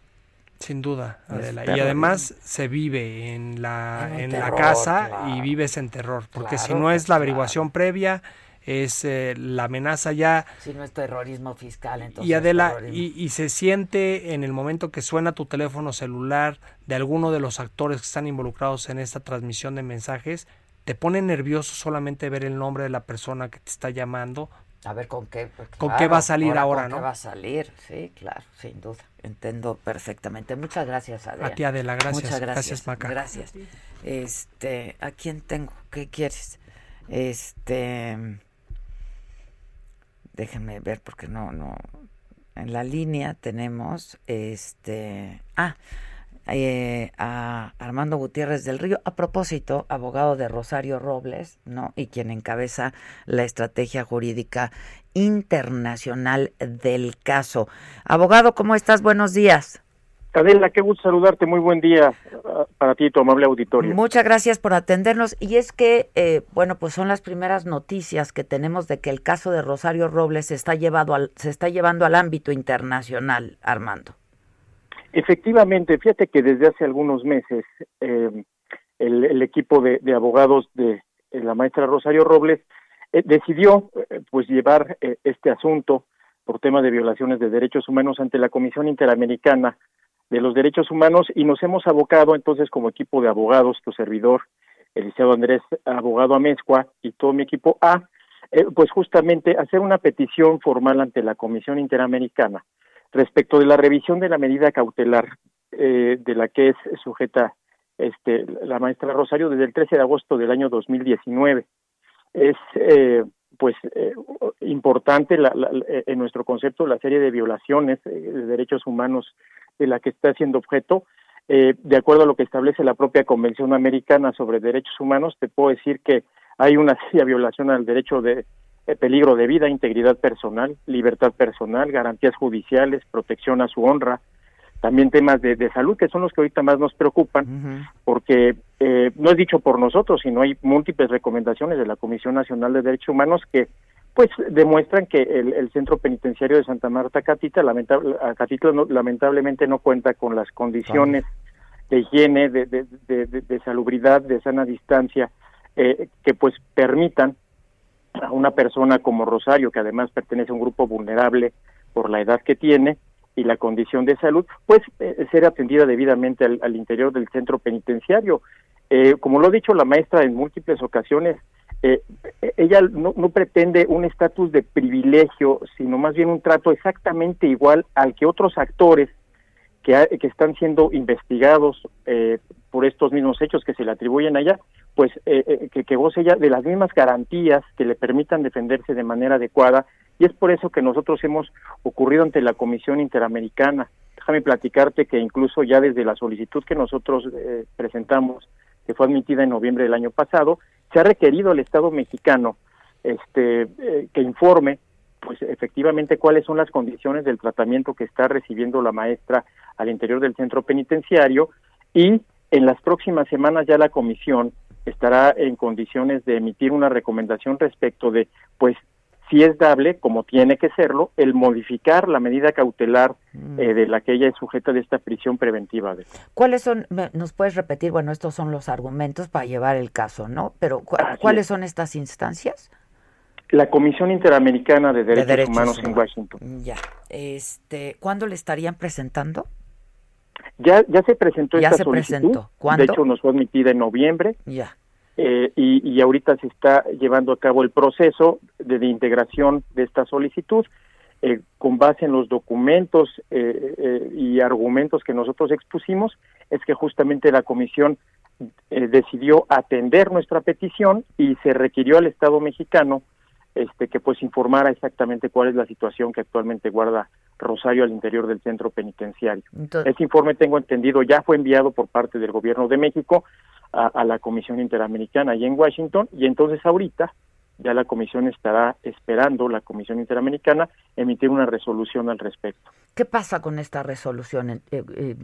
Sin duda, Adela. Y además se vive en la, En la casa claro. y vives en terror. Porque si no es la averiguación previa, es eh, la amenaza ya Si no es terrorismo fiscal, entonces y Adela, y, y se siente en el momento que suena tu teléfono celular de alguno de los actores que están involucrados en esta transmisión de mensajes, te pone nervioso solamente ver el nombre de la persona que te está llamando. A ver con qué. pues, ¿Con qué va a salir ahora, con no? qué va a salir? Sí, claro, sin duda. Entiendo perfectamente. Muchas gracias, Adrián. A ti, Adela, gracias. Muchas gracias. Gracias, Maca. Gracias. Este, ¿a quién tengo? ¿Qué quieres? Este, déjenme ver porque no, no. En la línea tenemos, este, ah, eh, a Armando Gutiérrez del Río, a propósito, abogado de Rosario Robles, ¿no? Y quien encabeza la estrategia jurídica internacional del caso. Abogado, ¿cómo estás? Buenos días. Adela, qué gusto saludarte. Muy buen día ah, para ti y tu amable auditorio. Muchas gracias por atendernos. Y es que, eh, bueno, pues son las primeras noticias que tenemos de que el caso de Rosario Robles se está, llevado al, se está llevando al ámbito internacional, Armando. Efectivamente, fíjate que desde hace algunos meses eh, el, el equipo de, abogados de, de la maestra Rosario Robles eh, decidió eh, pues llevar eh, este asunto por tema de violaciones de derechos humanos ante la Comisión Interamericana de los Derechos Humanos y nos hemos abocado entonces como equipo de abogados, tu servidor el licenciado Andrés Abogado Amezcua y todo mi equipo a, eh, pues justamente hacer una petición formal ante la Comisión Interamericana respecto de la revisión de la medida cautelar eh, de la que es sujeta este, la maestra Rosario desde el 13 de agosto del año 2019. Es eh, pues eh, importante la, en nuestro concepto la serie de violaciones de derechos humanos de la que está siendo objeto. de acuerdo a lo que establece la propia Convención Americana sobre Derechos Humanos, te puedo decir que hay una seria violación al derecho de peligro de vida, integridad personal, libertad personal, garantías judiciales, protección a su honra, también temas de, de salud, que son los que ahorita más nos preocupan, porque eh, no es dicho por nosotros, sino hay múltiples recomendaciones de la Comisión Nacional de Derechos Humanos que pues demuestran que el, centro penitenciario de Santa Marta Catita, lamentable, Catita lamentablemente no cuenta con las condiciones de higiene, de, de, de, salubridad, de sana distancia, eh, que pues permitan a una persona como Rosario, que además pertenece a un grupo vulnerable por la edad que tiene, y la condición de salud, pues eh, ser atendida debidamente al, interior del centro penitenciario. Eh, como lo ha dicho la maestra en múltiples ocasiones, eh, ella no, no, pretende un estatus de privilegio, sino más bien un trato exactamente igual al que otros actores que, que están siendo investigados por estos mismos hechos que se le atribuyen a ella, pues que, que goce ella de las mismas garantías que le permitan defenderse de manera adecuada y es por eso que nosotros hemos ocurrido ante la Comisión Interamericana. Déjame platicarte que incluso ya desde la solicitud que nosotros eh, presentamos, que fue admitida en noviembre del año pasado, se ha requerido al Estado mexicano este, eh, que informe pues efectivamente cuáles son las condiciones del tratamiento que está recibiendo la maestra al interior del centro penitenciario y en las próximas semanas ya la comisión estará en condiciones de emitir una recomendación respecto de pues si es dable, como tiene que serlo, el modificar la medida cautelar mm. eh, de la que ella es sujeta de esta prisión preventiva. ¿Cuáles son, nos puedes repetir, bueno, estos son los argumentos para llevar el caso, ¿no? Pero ¿cuáles son estas instancias? La Comisión Interamericana de Derechos, Humanos, en Washington. Ya. Este, ¿Cuándo le estarían presentando? Ya, ya se presentó ya esta se Presentó. ¿Cuándo? De hecho, nos fue admitida en noviembre. Ya. Eh, y, ahorita se está llevando a cabo el proceso de, integración de esta solicitud eh, con base en los documentos eh, y argumentos que nosotros expusimos, es que justamente la comisión decidió atender nuestra petición y se requirió al Estado mexicano este que pues informara exactamente cuál es la situación que actualmente guarda Rosario al interior del centro penitenciario. Ese informe tengo entendido ya fue enviado por parte del gobierno de México a, la Comisión Interamericana y en Washington y entonces ahorita ya la comisión estará esperando, la Comisión Interamericana, emitir una resolución al respecto. ¿Qué pasa con esta resolución? Eh, eh,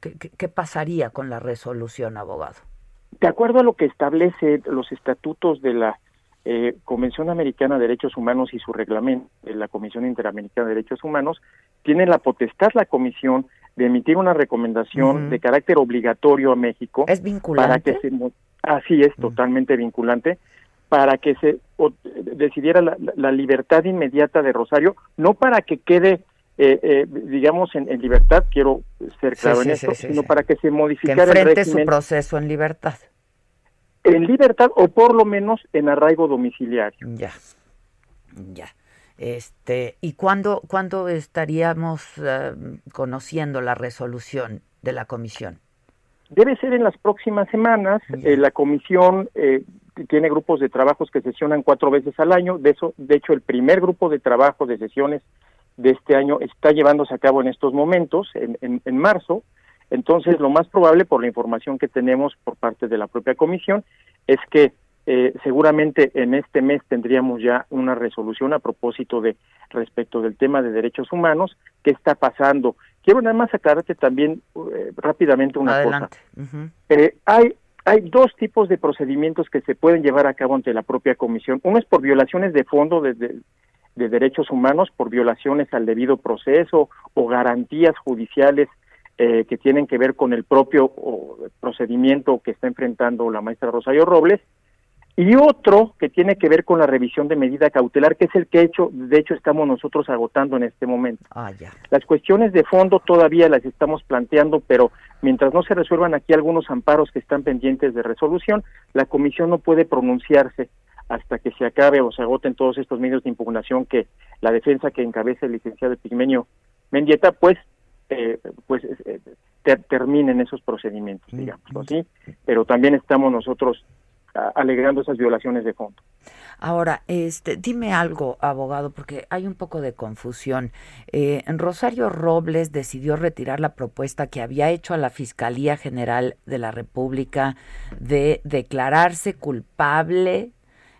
¿qué, pasaría con la resolución, abogado? De acuerdo a lo que establece los estatutos de la eh, Convención Americana de Derechos Humanos y su reglamento de la Comisión Interamericana de Derechos Humanos, tiene la potestad la Comisión de emitir una recomendación de carácter obligatorio a México. ¿Es vinculante? Para que se, así es, totalmente vinculante, para que se decidiera la, libertad inmediata de Rosario, no para que quede, eh, eh, digamos, en, libertad, quiero ser claro en esto, sino para que se modificara que enfrente su proceso en libertad. En libertad o por lo menos en arraigo domiciliario. Ya, ya. Este, ¿Y cuándo, cuándo estaríamos eh, conociendo la resolución de la comisión? Debe ser en las próximas semanas. Eh, la comisión eh, tiene grupos de trabajos que sesionan cuatro veces al año. De, eso, de hecho, el primer grupo de trabajo de sesiones de este año está llevándose a cabo en estos momentos, en, en marzo. Entonces, lo más probable, por la información que tenemos por parte de la propia comisión, es que eh, seguramente en este mes tendríamos ya una resolución a propósito de respecto del tema de derechos humanos. ¿Qué está pasando? Quiero nada más aclararte también eh, rápidamente una cosa. Eh, hay hay dos tipos de procedimientos que se pueden llevar a cabo ante la propia comisión. Uno es por violaciones de fondo de, de derechos humanos, por violaciones al debido proceso o garantías judiciales que tienen que ver con el propio procedimiento que está enfrentando la maestra Rosario Robles y otro que tiene que ver con la revisión de medida cautelar, que es el que hecho, de hecho estamos nosotros agotando en este momento. Ah, ya. Las cuestiones de fondo todavía las estamos planteando, pero mientras no se resuelvan aquí algunos amparos que están pendientes de resolución, la comisión no puede pronunciarse hasta que se acabe o se agoten todos estos medios de impugnación que la defensa que encabeza el licenciado Pigmenio Mendieta, pues, eh, pues eh, terminen esos procedimientos, digamos, así. Pero también estamos nosotros alegando esas violaciones de fondo. Ahora, este, dime algo, abogado, porque hay un poco de confusión. Eh, Rosario Robles decidió retirar la propuesta que había hecho a la Fiscalía General de la República de declararse culpable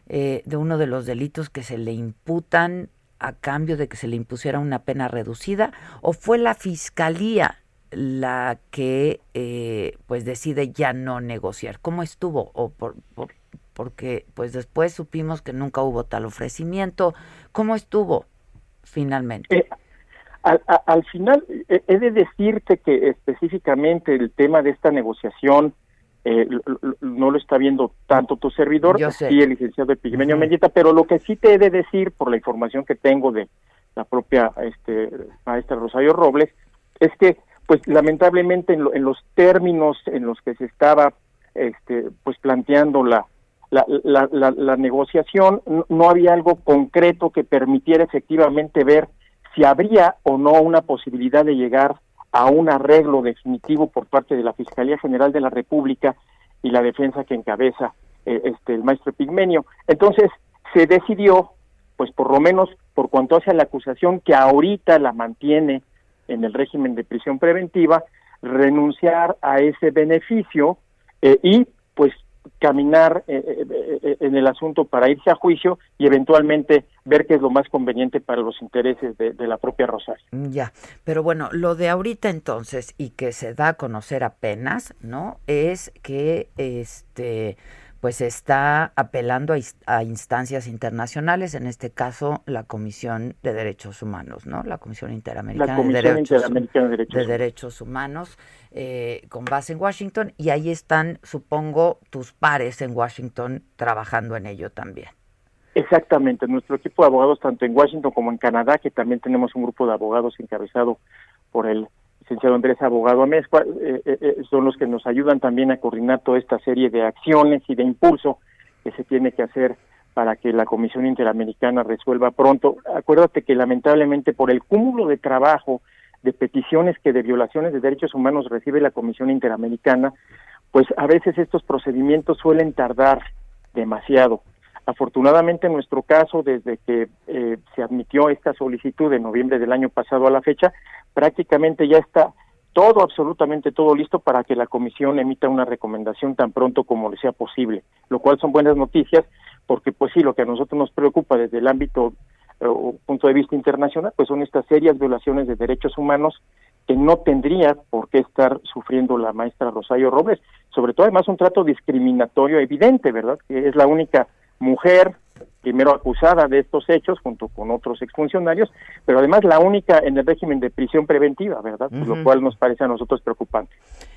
eh, de uno de los delitos que se le imputan a cambio de que se le impusiera una pena reducida, o fue la Fiscalía la que eh, pues decide ya no negociar. ¿Cómo estuvo? O por, porque pues después supimos que nunca hubo tal ofrecimiento. ¿Cómo estuvo finalmente? Eh, al, final eh, he de decirte que específicamente el tema de esta negociación no lo está viendo tanto tu servidor, sí el licenciado Epigmenio uh pero lo que sí te he de decir por la información que tengo de la propia este, maestra Rosario Robles es que pues lamentablemente en, los términos en los que se estaba este, pues planteando la, la, la, negociación, no, había algo concreto que permitiera efectivamente ver si habría o no una posibilidad de llegar a un arreglo definitivo por parte de la Fiscalía General de la República y la defensa que encabeza eh, este el maestro Pigmenio. Entonces se decidió, pues por lo menos por cuanto hace a la acusación que ahorita la mantiene en el régimen de prisión preventiva, renunciar a ese beneficio eh, y pues caminar eh, eh, en el asunto para irse a juicio y eventualmente ver qué es lo más conveniente para los intereses de, de, la propia Rosario. Ya, pero bueno, lo de ahorita entonces y que se da a conocer apenas, ¿no? Es que este pues está apelando a, instancias internacionales, en este caso la Comisión de Derechos Humanos, ¿no? La Comisión Interamericana, de, Derechos, Humanos, eh, con base en Washington, y ahí están, supongo, tus pares en Washington trabajando en ello también. Exactamente, nuestro equipo de abogados, tanto en Washington como en Canadá, que también tenemos un grupo de abogados encabezado por el licenciado Andrés Abogado Amezcua, eh, eh, eh, son los que nos ayudan también a coordinar toda esta serie de acciones y de impulso que se tiene que hacer para que la Comisión Interamericana resuelva pronto. Acuérdate que lamentablemente por el cúmulo de trabajo de peticiones que de violaciones de derechos humanos recibe la Comisión Interamericana, pues a veces estos procedimientos suelen tardar demasiado. Afortunadamente, en nuestro caso, desde que eh, se admitió esta solicitud en noviembre del año pasado a la fecha, prácticamente ya está todo, absolutamente todo listo para que la comisión emita una recomendación tan pronto como le sea posible, lo cual son buenas noticias, porque pues sí, lo que a nosotros nos preocupa desde el ámbito eh, o punto de vista internacional, pues son estas serias violaciones de derechos humanos que no tendría por qué estar sufriendo la maestra Rosario Robles, sobre todo además un trato discriminatorio evidente, ¿verdad? Que es la única mujer primero acusada de estos hechos junto con otros exfuncionarios, pero además la única en el régimen de prisión preventiva, ¿verdad? Lo cual nos parece a nosotros preocupante.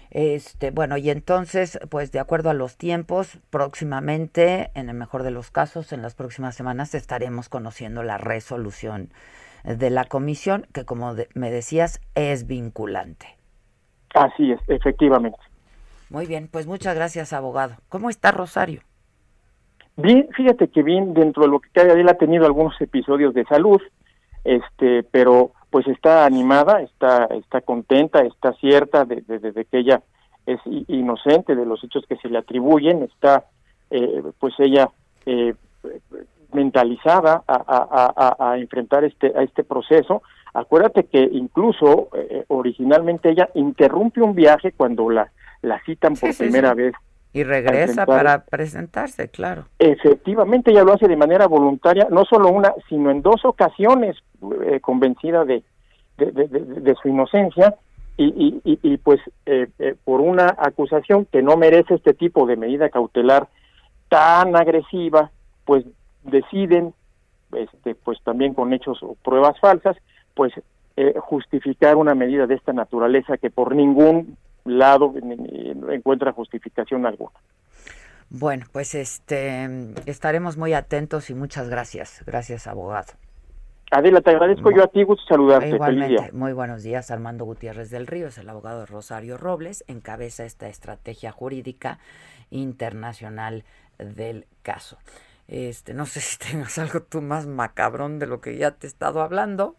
Este, bueno, y entonces, pues de acuerdo a los tiempos, próximamente, en el mejor de los casos, en las próximas semanas estaremos conociendo la resolución de la comisión, que como me decías, es vinculante. Así es, efectivamente. Muy bien, pues muchas gracias, abogado. ¿Cómo está Rosario? Bien, fíjate que bien, dentro de lo que cabe, él ha tenido algunos episodios de salud, este, pero pues está animada, está, está contenta, está cierta de, de, que ella es inocente de los hechos que se le atribuyen, está eh, pues ella eh, mentalizada a, a, a, enfrentar este, a este proceso. Acuérdate que incluso eh, originalmente ella interrumpe un viaje cuando la, la citan por primera vez y regresa para presentarse, claro. Efectivamente, ella lo hace de manera voluntaria, no solo una, sino en dos ocasiones, eh, convencida de, de, su inocencia, y, y, y, pues eh, eh, por una acusación que no merece este tipo de medida cautelar tan agresiva, pues deciden, este, pues también con hechos o pruebas falsas, pues justificar una medida de esta naturaleza que por ningún lado encuentra justificación alguna. Bueno, pues este estaremos muy atentos y muchas gracias. Gracias, abogado. Adela, te agradezco yo a ti, gusto saludarte. Igualmente, muy buenos días. Armando Gutiérrez del Río es el abogado de Rosario Robles, encabeza esta estrategia jurídica internacional del caso. Este, no sé si tengas algo tú más macabrón de lo que ya te he estado hablando.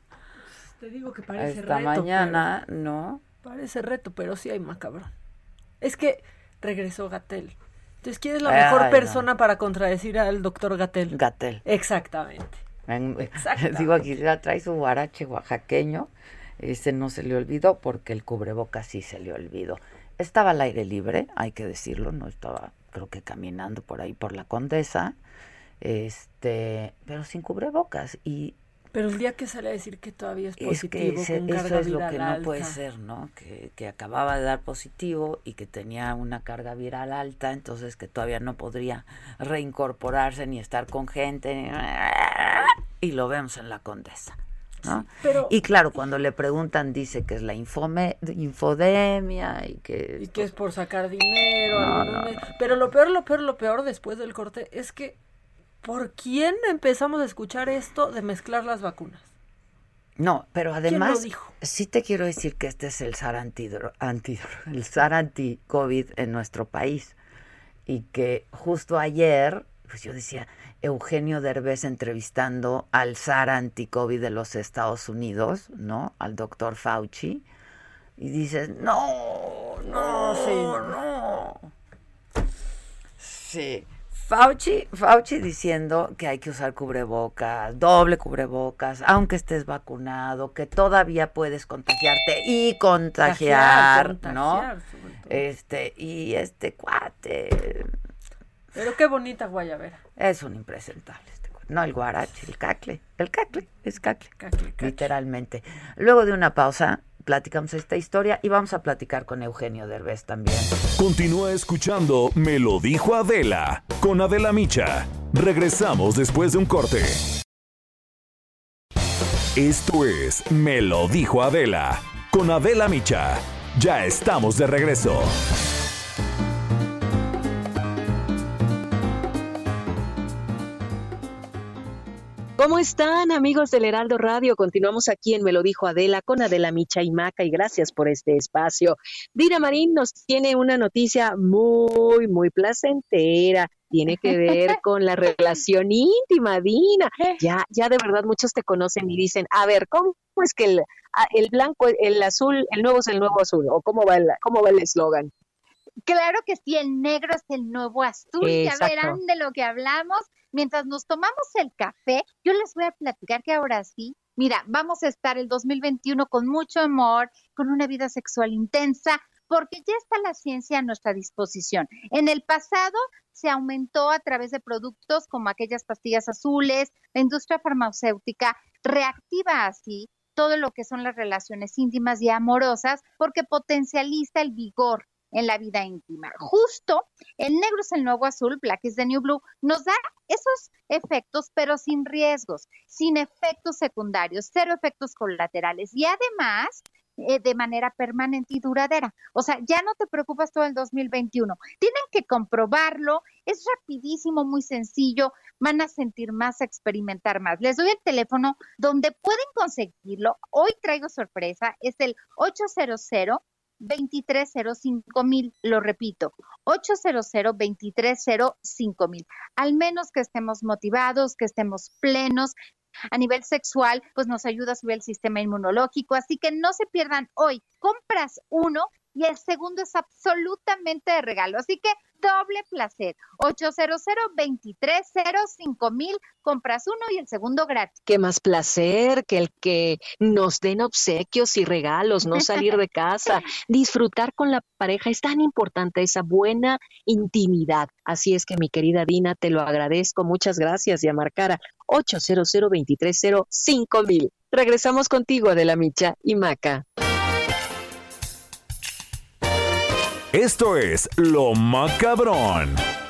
Te digo que parece Esta reto, mañana, pero- ¿no? Parece reto, pero sí hay macabrón. Es que regresó Gatel. Entonces, ¿quién es la Ay, mejor no. persona para contradecir al doctor Gatel? Gatel. Exactamente. En- Exactamente. digo, aquí ya trae su guarache oaxaqueño. Ese no se le olvidó porque el cubrebocas sí se le olvidó. Estaba al aire libre, hay que decirlo, no estaba, creo que caminando por ahí por la condesa, este, pero sin cubrebocas. Y Pero el día que sale a decir que todavía es es positivo que ese- con eso carga es lo que no puede ser, ¿no? Que, que acababa de dar positivo y que tenía una carga viral alta, entonces que todavía no podría reincorporarse ni estar con gente. ni- Y lo vemos en la condesa. ¿no? pero- y claro, cuando le preguntan dice que es la infome- infodemia y que... Y que es por sacar dinero. No, no, Pero lo peor, lo peor, lo peor después del corte es que ¿por quién empezamos a escuchar esto de mezclar las vacunas? No, pero lo además, dijo? sí te quiero decir que este es el SAR antidro- anti, el SAR anti-COVID en nuestro país. Y que justo ayer, pues yo decía, Eugenio Derbez entrevistando al SAR anti-COVID de los Estados Unidos, ¿no? Al doctor Fauci. Y dices, no, no, sí, no. Sí. Fauci, Fauci diciendo que hay que usar cubrebocas, doble cubrebocas, aunque estés vacunado, que todavía puedes contagiarte y contagiar, Contagiar, ¿no? contagiar. Este, y este cuate Pero qué bonita guayabera. es un impresentable. Este cuate. No el guarache, el cacle, el cacle, es cacle, Cacle, cacle. literalmente. Luego de una pausa, platicamos esta historia y vamos a platicar con Eugenio Derbez también. Continúa escuchando Me lo dijo Adela con Adela Micha. Regresamos después de un corte. Esto es Me lo dijo Adela con Adela Micha. Ya estamos de regreso. ¿Cómo están amigos del Heraldo Radio? Continuamos aquí en Me lo dijo Adela con Adela Micha y Maca y gracias por este espacio. Dina Marín nos tiene una noticia muy, muy placentera. Tiene que ver con la relación íntima, Dina. Ya, ya de verdad muchos te conocen y dicen, a ver, ¿cómo es que el, el blanco, el azul, el nuevo es el nuevo azul? ¿O cómo va el, cómo va el eslogan? Claro que sí, el negro es el nuevo azul, ya verán de lo que hablamos. Mientras nos tomamos el café, yo les voy a platicar que ahora sí, mira, vamos a estar el 2021 con mucho amor, con una vida sexual intensa, porque ya está la ciencia a nuestra disposición. En el pasado se aumentó a través de productos como aquellas pastillas azules, la industria farmacéutica reactiva así todo lo que son las relaciones íntimas y amorosas porque potencializa el vigor en la vida íntima. Justo el negro es el nuevo azul, Black is the new blue, nos da esos efectos, pero sin riesgos, sin efectos secundarios, cero efectos colaterales y además eh, de manera permanente y duradera. O sea, ya no te preocupas todo el 2021. Tienen que comprobarlo, es rapidísimo, muy sencillo, van a sentir más, a experimentar más. Les doy el teléfono donde pueden conseguirlo. Hoy traigo sorpresa, es el 800 2305 mil, lo repito, 800 2305 mil. Al menos que estemos motivados, que estemos plenos. A nivel sexual, pues nos ayuda a subir el sistema inmunológico, así que no se pierdan hoy. Compras uno y el segundo es absolutamente de regalo. Así que doble placer. 800 2305 mil, compras uno y el segundo gratis. Qué más placer que el que nos den obsequios y regalos, no salir de casa, disfrutar con la pareja. Es tan importante esa buena intimidad. Así es que mi querida Dina, te lo agradezco. Muchas gracias y a marcar a 800 2305 mil. Regresamos contigo, Adela Micha y Maca. Esto es Lo Macabrón.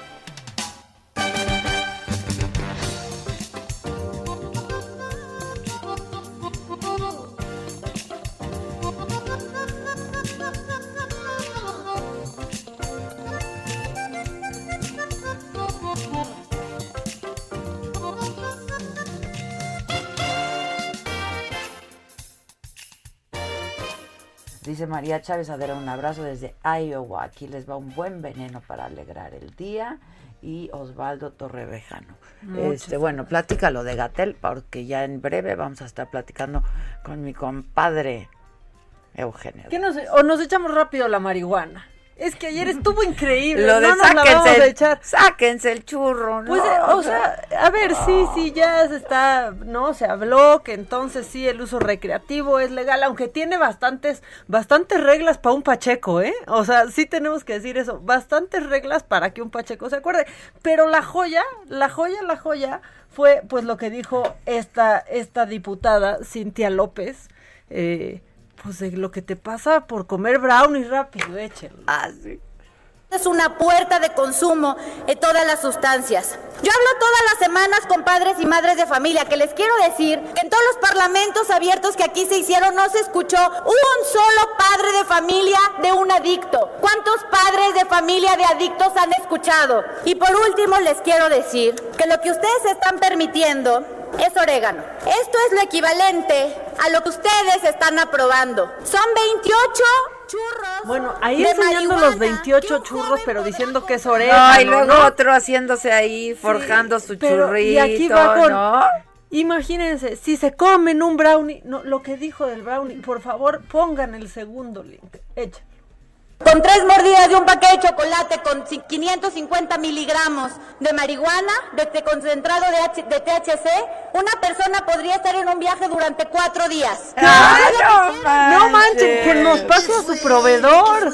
Dice María Chávez Adela, un abrazo desde Iowa. Aquí les va un buen veneno para alegrar el día. Y Osvaldo Torrevejano. Este, bueno, platícalo de Gatel, porque ya en breve vamos a estar platicando con mi compadre Eugenio. ¿Qué nos, o nos echamos rápido la marihuana. Es que ayer estuvo increíble. Lo de no nos la sáquense, vamos a echar. sáquense el churro, ¿no? Pues, o sea, a ver, sí, sí, ya se está, ¿no? Se habló que entonces sí, el uso recreativo es legal, aunque tiene bastantes, bastantes reglas para un pacheco, ¿eh? O sea, sí tenemos que decir eso, bastantes reglas para que un pacheco se acuerde. Pero la joya, la joya, la joya fue, pues, lo que dijo esta, esta diputada, Cintia López, eh, pues, de lo que te pasa por comer brownies rápido, échelo. Ah, sí. Es una puerta de consumo de todas las sustancias. Yo hablo todas las semanas con padres y madres de familia que les quiero decir que en todos los parlamentos abiertos que aquí se hicieron no se escuchó un solo padre de familia de un adicto. ¿Cuántos padres de familia de adictos han escuchado? Y por último les quiero decir que lo que ustedes están permitiendo es orégano. Esto es lo equivalente a lo que ustedes están aprobando. Son 28 churros. Bueno, ahí de enseñando los 28 churros, pero diciendo que es orégano, No, y luego ¿no? otro haciéndose ahí, forjando su Pero, churrito, y aquí va con, ¿no? Imagínense, si se comen un brownie, no, lo que dijo del brownie, por favor, pongan el segundo link. Echa. Con tres mordidas de un paquete de chocolate con ci- 550 miligramos de marihuana, de este concentrado de, H- de THC, una persona podría estar en un viaje durante cuatro días. No manchen, que nos pase a su proveedor.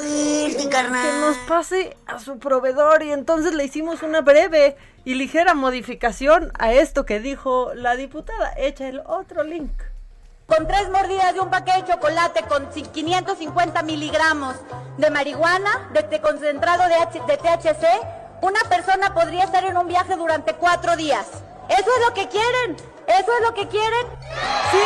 Que nos pase a su proveedor. Y entonces le hicimos una breve y ligera modificación a esto que dijo la diputada. Echa el otro link. Con tres mordidas de un paquete de chocolate con ci- 550 miligramos de marihuana, de este concentrado de THC, una persona podría estar en un viaje durante cuatro días. ¿Eso es lo que quieren? ¿Eso es lo que quieren? Sí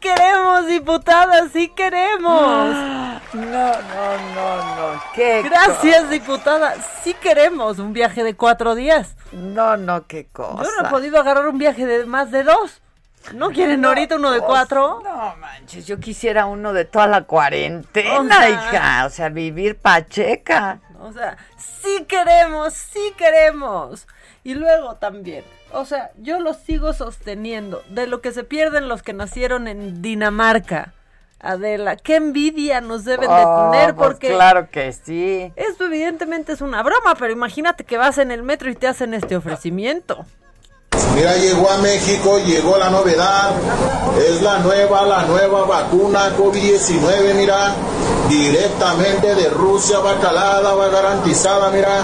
queremos, diputada, sí queremos. No, no, no, no. Qué Gracias, diputada. Sí queremos un viaje de cuatro días. No, no, qué cosa. Yo no he podido agarrar un viaje de más de dos. ¿No quieren ahorita uno de cosa. cuatro? No manches, yo quisiera uno de toda la cuarentena, O sea- hija. O sea, vivir pacheca. O sea, sí queremos, sí queremos. Y luego también, o sea, yo lo sigo sosteniendo. De lo que se pierden los que nacieron en Dinamarca. Adela, qué envidia nos deben de Oh, tener pues porque claro que sí. esto evidentemente es una broma, pero imagínate que vas en el metro y te hacen este ofrecimiento. Mira, llegó a México, llegó la novedad. Es la nueva, la nueva vacuna COVID-19, mira. Directamente de Rusia, va calada, va garantizada, mira.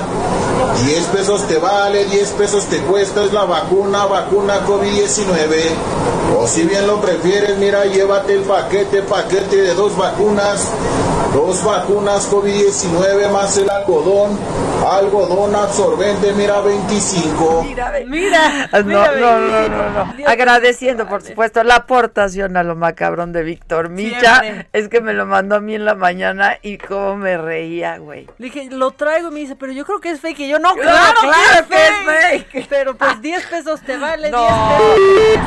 10 pesos te vale, 10 pesos te cuesta, es la vacuna, vacuna COVID-19. O si bien lo prefieres, mira, llévate el paquete, paquete de dos vacunas. Dos vacunas COVID-19 más el algodón. Algodón absorbente, mira, 25. Mira, Mira, mira, no, no, no, no. Agradeciendo, por supuesto, la aportación a lo macabrón de Víctor Micha. Es que me lo mandó a mí en la mañana y cómo me reía, güey. Le dije, lo traigo y me dice, pero yo creo que es fake. Y yo, no, Claro, que es fake. Pero pues 10 pesos te vale, 10 No,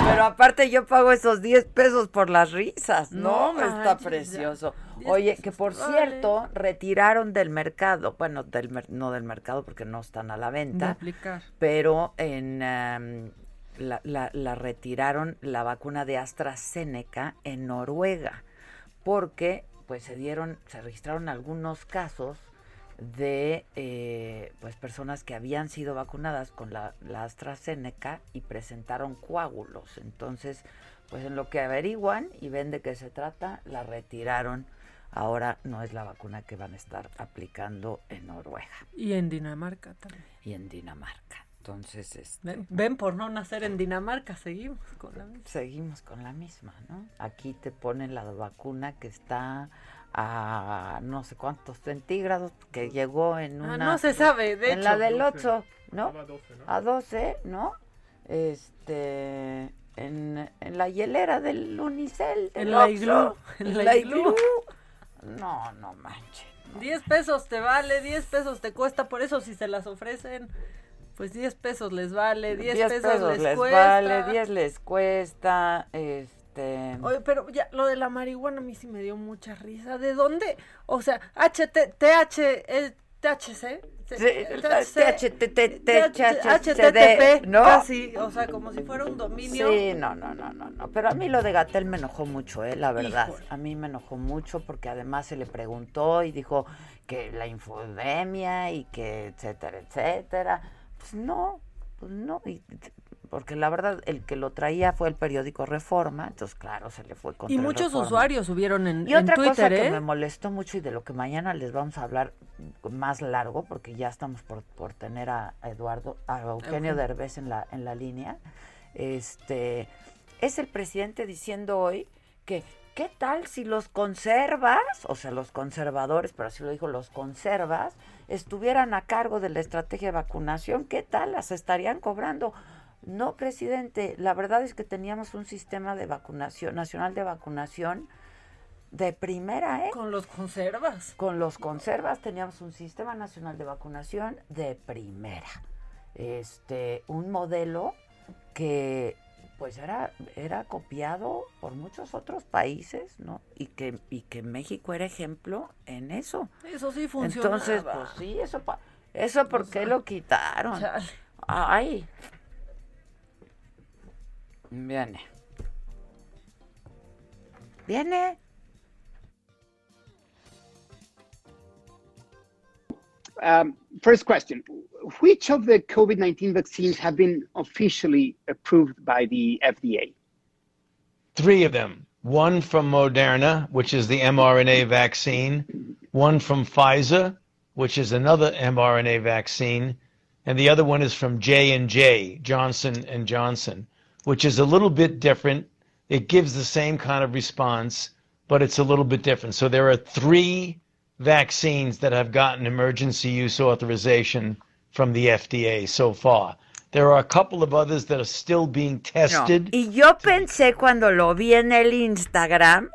pero aparte yo pago esos 10 pesos por las risas, ¿no? Está precioso. Ya. 10 Oye, que por cierto, retiraron del mercado, bueno, del no del mercado porque no están a la venta, aplicar. pero en la, la- la retiraron la vacuna de AstraZeneca en Noruega, porque pues se dieron, se registraron algunos casos de eh, pues personas que habían sido vacunadas con la, la AstraZeneca y presentaron coágulos. Entonces, pues en lo que averiguan y ven de qué se trata, la retiraron. Ahora no es la vacuna que van a estar aplicando en Noruega Y en Dinamarca también. y en Dinamarca. Entonces, este, Ven, ven por no nacer en Dinamarca, seguimos con la misma. seguimos con la misma, ¿no? Aquí te ponen la vacuna que está a no sé cuántos centígrados, que llegó en Ah, una... no se sabe, de En la del 12. 8, ¿no? A 12, ¿no? A 12, ¿no? Este... En, en la hielera del Unicel. del En la iglú, en en la la iglú. iglú. No, no manches. 10 pesos te vale, 10 pesos te cuesta, por eso si se las ofrecen, pues 10 pesos les vale, 10, pesos, les, les cuesta. vale, 10 les cuesta, este. Oye, pero ya, lo de la marihuana a mí sí me dio mucha risa. ¿De dónde? O sea, HT, TH, eh, THC. HTTP, ¿no? Casi, o sea, como si fuera un dominio. Sí, no, no, no, no, no. Pero a mí lo de Gatel me enojó mucho, eh, la verdad. A mí me enojó mucho porque además se le preguntó y dijo que la infodemia y que etcétera, etcétera. Pues no, pues no. Y, porque la verdad el que lo traía fue el periódico Reforma, entonces claro, se le fue contra Y muchos Reforma. usuarios subieron en, Y en otra Twitter, cosa que ¿eh? me molestó mucho y de lo que mañana les vamos a hablar más largo, porque ya estamos por, por tener a, Eduardo, a Eugenio Eugenio. Derbez en la, en la línea, este, es el presidente diciendo hoy que ¿qué tal si los conservas, o sea, los conservadores, pero así lo dijo, los conservas, estuvieran a cargo de la estrategia de vacunación? ¿Qué tal? Las estarían cobrando. No, presidente, la verdad es que teníamos un sistema de vacunación, nacional de vacunación, de primera, ¿eh? Con los conservas. Con los conservas teníamos un sistema nacional de vacunación de primera. Este, un modelo que pues era, era copiado por muchos otros países, ¿no? Y que, y que México era ejemplo en eso. Eso sí funcionaba. Entonces, pues sí, eso, pa- eso ¿por qué lo quitaron? Chale. Ay. Viene. Viene. Um, first question Which of the COVID 19 vaccines have been officially approved by the FDA? Three of them. One from Moderna, which is the mRNA vaccine, one from Pfizer, which is another mRNA vaccine, and the other one is from J&J, Johnson and Johnson, which is a little bit different. It gives the same kind of response, but it's a little bit different. So there are three vaccines that have gotten emergency use authorization from the FDA so far. There are a couple of others that are still being tested. No. Y yo pensé cuando lo vi en el Instagram,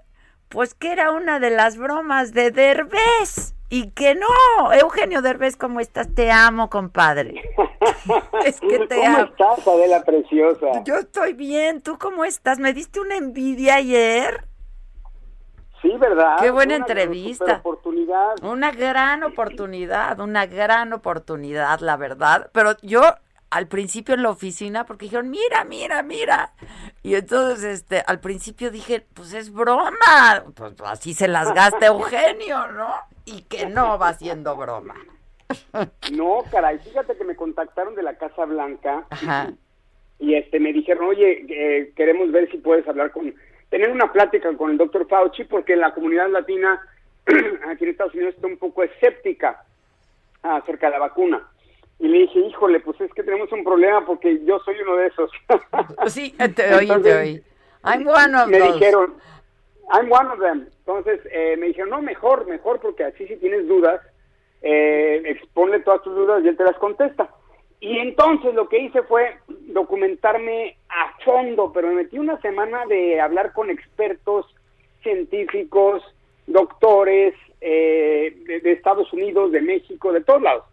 pues que era una de las bromas de Derbez. Y que no, Eugenio Derbez, ¿cómo estás? Te amo, compadre. es que te ¿Cómo amo. estás, Adela Preciosa? Yo estoy bien, ¿tú cómo estás? ¿Me diste una envidia ayer? Sí, ¿verdad? Qué buena Una entrevista. oportunidad. Una gran oportunidad, una gran oportunidad, la verdad. Pero yo al principio en la oficina, porque dijeron, mira, mira, mira. Y entonces, este, al principio dije, pues es broma. Pues así se las gasta Eugenio, ¿no? Y que no va siendo broma. No, caray, fíjate que me contactaron de la Casa Blanca Ajá. y este me dijeron, oye, eh, queremos ver si puedes hablar con, tener una plática con el doctor Fauci, porque la comunidad latina aquí en Estados Unidos está un poco escéptica acerca de la vacuna. Y le dije, híjole, pues es que tenemos un problema porque yo soy uno de esos. Sí, te oí, te oí. I'm one of me those. dijeron, I'm one of them. Entonces eh, me dijeron, no, mejor, mejor, porque así si tienes dudas, eh, exponle todas tus dudas y él te las contesta. Y entonces lo que hice fue documentarme a fondo, pero me metí una semana de hablar con expertos científicos, doctores eh, de, de Estados Unidos, de México, de todos lados.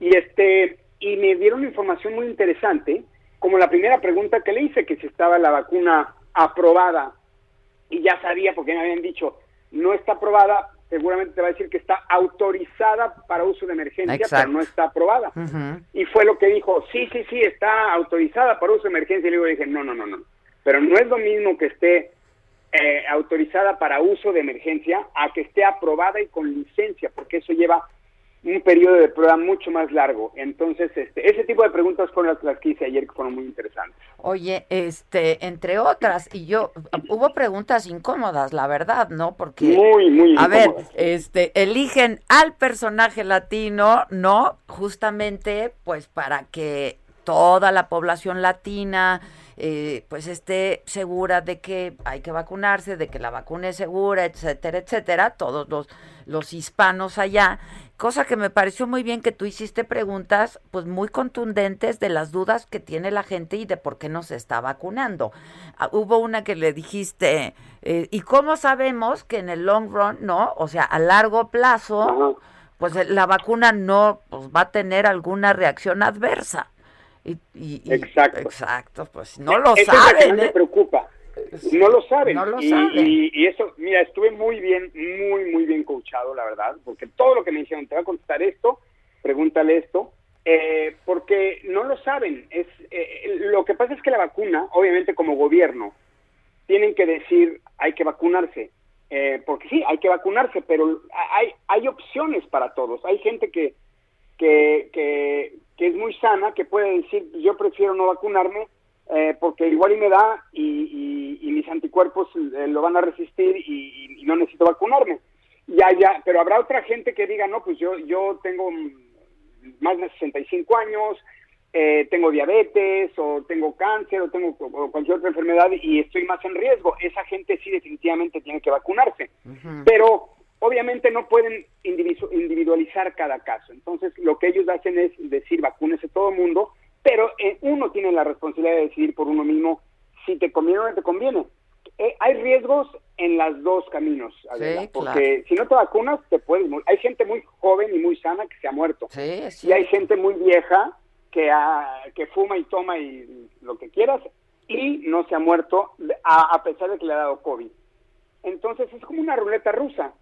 Y este y me dieron información muy interesante, como la primera pregunta que le hice, que si estaba la vacuna aprobada, y ya sabía, porque me habían dicho, no está aprobada, seguramente te va a decir que está autorizada para uso de emergencia, Exacto. pero no está aprobada. Y fue lo que dijo, sí, sí, sí, está autorizada para uso de emergencia. Y luego dije, no, no, no, no. Pero no es lo mismo que esté eh, autorizada para uso de emergencia a que esté aprobada y con licencia, porque eso lleva un periodo de prueba mucho más largo. Entonces, este, ese tipo de preguntas fueron las, las que hice ayer que fueron muy interesantes. Oye, este, entre otras, y yo, hubo preguntas incómodas, la verdad, ¿no? Porque, Muy, muy a ver, este, eligen al personaje latino, ¿no? Justamente, pues, para que toda la población latina, eh, pues, esté segura de que hay que vacunarse, de que la vacuna es segura, etcétera, etcétera, todos los, los hispanos allá, cosa que me pareció muy bien que tú hiciste preguntas, pues, muy contundentes de las dudas que tiene la gente y de por qué no se está vacunando. Ah, hubo una que le dijiste, eh, ¿y cómo sabemos que en el long run, no? O sea, a largo plazo, pues eh, la vacuna no pues, va a tener alguna reacción adversa. Y, y- y- Exacto. Exacto, pues no lo es que saben. me ¿eh? preocupa. no lo saben. No lo y, saben. Y, y eso, mira, estuve muy bien, muy, muy bien coachado, la verdad, porque todo lo que me dijeron, te va a contestar esto, pregúntale esto, eh, porque no lo saben. Es eh, Lo que pasa es que la vacuna, obviamente como gobierno, tienen que decir, hay que vacunarse. Eh, porque sí, hay que vacunarse, pero hay, hay opciones para todos. Hay gente que, que, que, que es muy sana, que puede decir, yo prefiero no vacunarme, eh, porque igual y me da y, y- y mis anticuerpos eh, lo van a resistir y, y no necesito vacunarme. Ya, ya, pero habrá otra gente que diga, no, pues yo, yo tengo más de 65 años, eh, tengo diabetes o tengo cáncer o tengo o cualquier otra enfermedad y estoy más en riesgo. Esa gente sí definitivamente tiene que vacunarse. Pero obviamente no pueden individu- individualizar cada caso. Entonces lo que ellos hacen es decir vacúnese todo el mundo, pero eh, uno tiene la responsabilidad de decidir por uno mismo si te conviene o no te conviene. Eh, hay riesgos en las dos caminos, Adela, Sí, porque si no te vacunas te puedes morir. Hay gente muy joven y muy sana que se ha muerto. y hay gente muy vieja que, ha- que fuma y toma y lo que quieras y no se ha muerto a, a pesar de que le ha dado COVID. Entonces es como una ruleta rusa.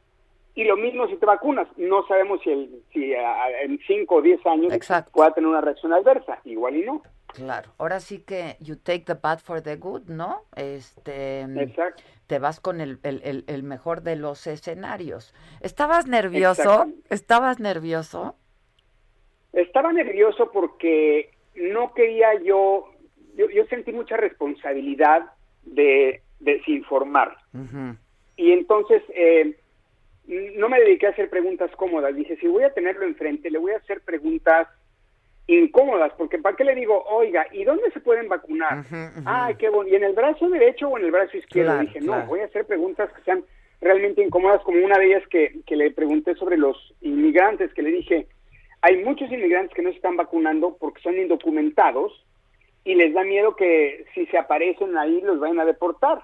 Y lo mismo si te vacunas. No sabemos si, el, si a- en 5 o 10 años pueda tener una reacción adversa. Igual y no. Claro, ahora sí que you take the bad for the good, ¿no? Este, Exacto. te vas con el, el, el, el mejor de los escenarios. ¿Estabas nervioso? ¿Estabas nervioso? Estaba nervioso porque no quería yo, yo, yo sentí mucha responsabilidad de desinformar. Y entonces eh, no me dediqué a hacer preguntas cómodas. Dije, si voy a tenerlo enfrente, le voy a hacer preguntas incómodas, porque ¿para qué le digo, oiga, ¿y dónde se pueden vacunar? Ay, qué bueno. ¿Y en el brazo derecho o en el brazo izquierdo? Claro, Dije, no, voy a hacer preguntas que sean realmente incómodas, como una de ellas que, que le pregunté sobre los inmigrantes, que le dije, hay muchos inmigrantes que no se están vacunando porque son indocumentados y les da miedo que si se aparecen ahí los vayan a deportar.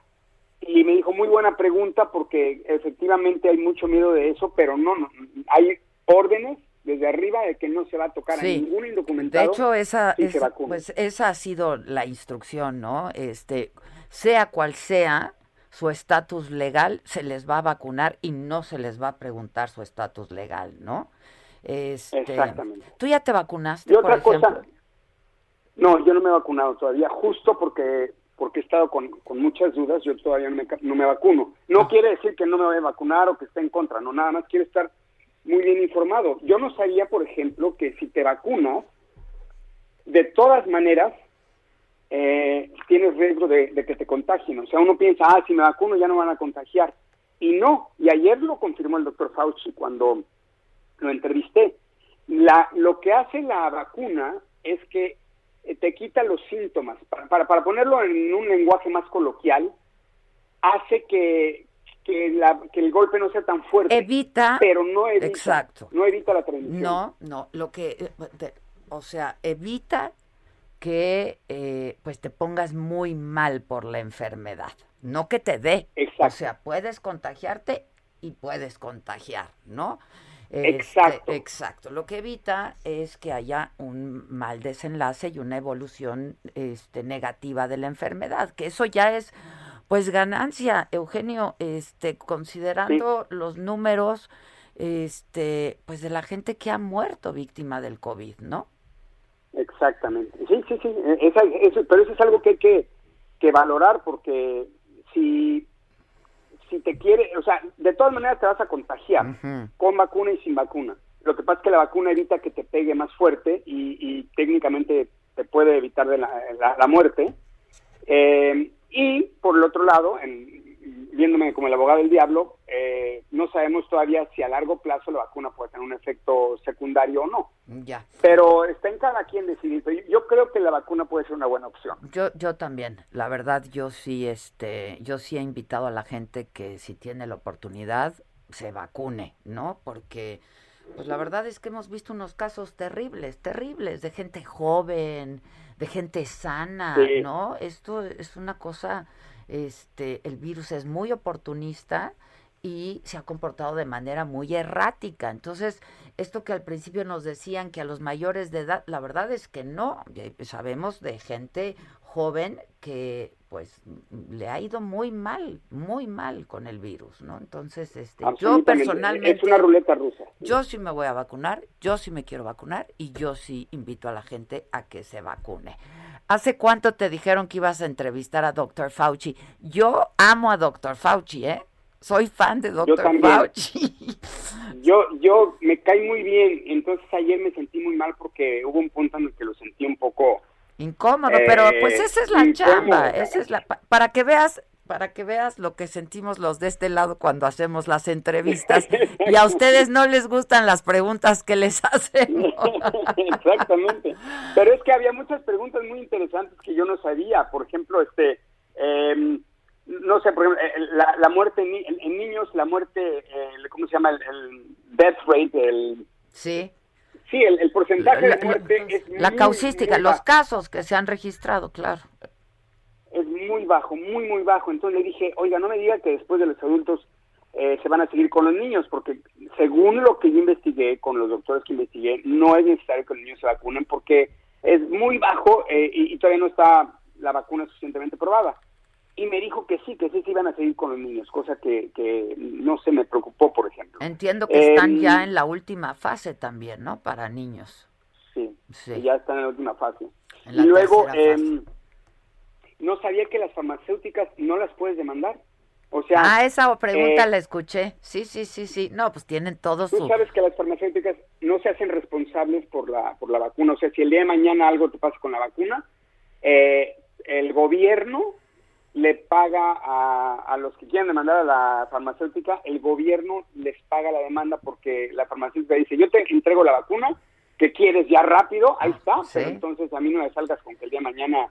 Y me dijo, muy buena pregunta porque efectivamente hay mucho miedo de eso, pero no, no hay órdenes desde arriba de que no se va a tocar a ningún De indocumentado. hecho, esa, si pues esa ha sido la instrucción, ¿no? Este, sea cual sea su estatus legal, se les va a vacunar y no se les va a preguntar su estatus legal, ¿no? Este, Exactamente. ¿Tú ya te vacunaste, Y por otra ejemplo? cosa, no, yo no me he vacunado todavía, justo porque porque he estado con, con muchas dudas, yo todavía no me, ca- no me vacuno. No quiere decir que no me voy a vacunar o que esté en contra, no, nada más quiero estar muy bien informado. Yo no sabía, por ejemplo, que si te vacunas, de todas maneras, eh, tienes riesgo de, de que te contagien. O sea, uno piensa, ah, si me vacuno ya no van a contagiar. Y no, y ayer lo confirmó el doctor Fauci cuando lo entrevisté. La, lo que hace la vacuna es que te quita los síntomas. Para, para, para ponerlo en un lenguaje más coloquial, hace que, que, la, que el golpe no sea tan fuerte. Evita. Pero no evita, Exacto. no evita la transmisión. No, no, lo que, eh, te- o sea, evita que eh, pues te pongas muy mal por la enfermedad, no que te dé. O sea, puedes contagiarte y puedes contagiar, ¿no? Este, Exacto. exacto. Lo que evita es que haya un mal desenlace y una evolución este, negativa de la enfermedad, que eso ya es pues ganancia, Eugenio, este, considerando los números este, pues de la gente que ha muerto víctima del COVID, ¿no? Exactamente. Sí, sí, sí. esa- eso- pero eso es algo que hay que, que valorar porque si, si te quiere, o sea, de todas maneras te vas a contagiar con vacuna y sin vacuna. Lo que pasa es que la vacuna evita que te pegue más fuerte y, y técnicamente te puede evitar de la, la- la muerte. Eh, y por el otro lado, en- viéndome como el abogado del diablo, eh, no sabemos todavía si a largo plazo la vacuna puede tener un efecto secundario o no. Ya. Pero está en cada quien decidir. Yo- yo creo que la vacuna puede ser una buena opción. Yo, yo también, la verdad, yo sí, este, yo sí he invitado a la gente que si tiene la oportunidad se vacune, ¿no? Porque, pues la verdad es que hemos visto unos casos terribles, terribles, de gente joven, de gente sana, Sí. ¿no? Esto es una cosa, este, el virus es muy oportunista y se ha comportado de manera muy errática. Entonces, esto que al principio nos decían que a los mayores de edad, la verdad es que no. Sabemos de gente joven que pues le ha ido muy mal, muy mal con el virus, ¿no? Entonces, este, yo personalmente Es una ruleta rusa. yo sí me voy a vacunar, yo sí me quiero vacunar y yo sí invito a la gente a que se vacune. ¿Hace cuánto te dijeron que ibas a entrevistar a Dr. Fauci? Yo amo a Dr. Fauci, ¿eh? Soy fan de Dr. también. Fauci. Yo, yo me cae muy bien, entonces ayer me sentí muy mal porque hubo un punto en el que lo sentí un poco Incómodo, Eh, pero pues esa es la incómodo, chamba, esa es la pa- para que veas para que veas lo que sentimos los de este lado cuando hacemos las entrevistas y a ustedes no les gustan las preguntas que les hacemos. Exactamente. Pero es que había muchas preguntas muy interesantes que yo no sabía. Por ejemplo, este, em, no sé, por ejemplo, eh, la, la muerte en, ni- en- en niños, la muerte, eh, ¿cómo se llama? El, el death rate, el... Sí. Sí, el, el porcentaje La- de muerte es La muy, causística, muy los casos que se han registrado, claro. Muy bajo, muy, muy bajo. Entonces le dije, oiga, no me diga que después de los adultos eh, se van a seguir con los niños, porque según lo que yo investigué, con los doctores que investigué, no es necesario que los niños se vacunen porque es muy bajo eh, y, y todavía no está la vacuna suficientemente probada. Y me dijo que sí, que sí se iban a seguir con los niños, cosa que, que no se me preocupó, por ejemplo. Entiendo que están Em, ya en la última fase también, ¿no? Para niños. Sí, Sí. ya están en la última fase. La y luego, fase. No sabía que las farmacéuticas no las puedes demandar. O sea, ah, esa pregunta eh, la escuché. Sí, sí, sí, sí. No, pues tienen todo Tú su... sabes que las farmacéuticas no se hacen responsables por la, por la vacuna. O sea, si el día de mañana algo te pasa con la vacuna, eh, el gobierno le paga a, a los que quieran demandar a la farmacéutica, el gobierno les paga la demanda porque la farmacéutica dice, yo te entrego la vacuna, que quieres ya rápido, ahí está, pero entonces a mí no me salgas con que el día de mañana,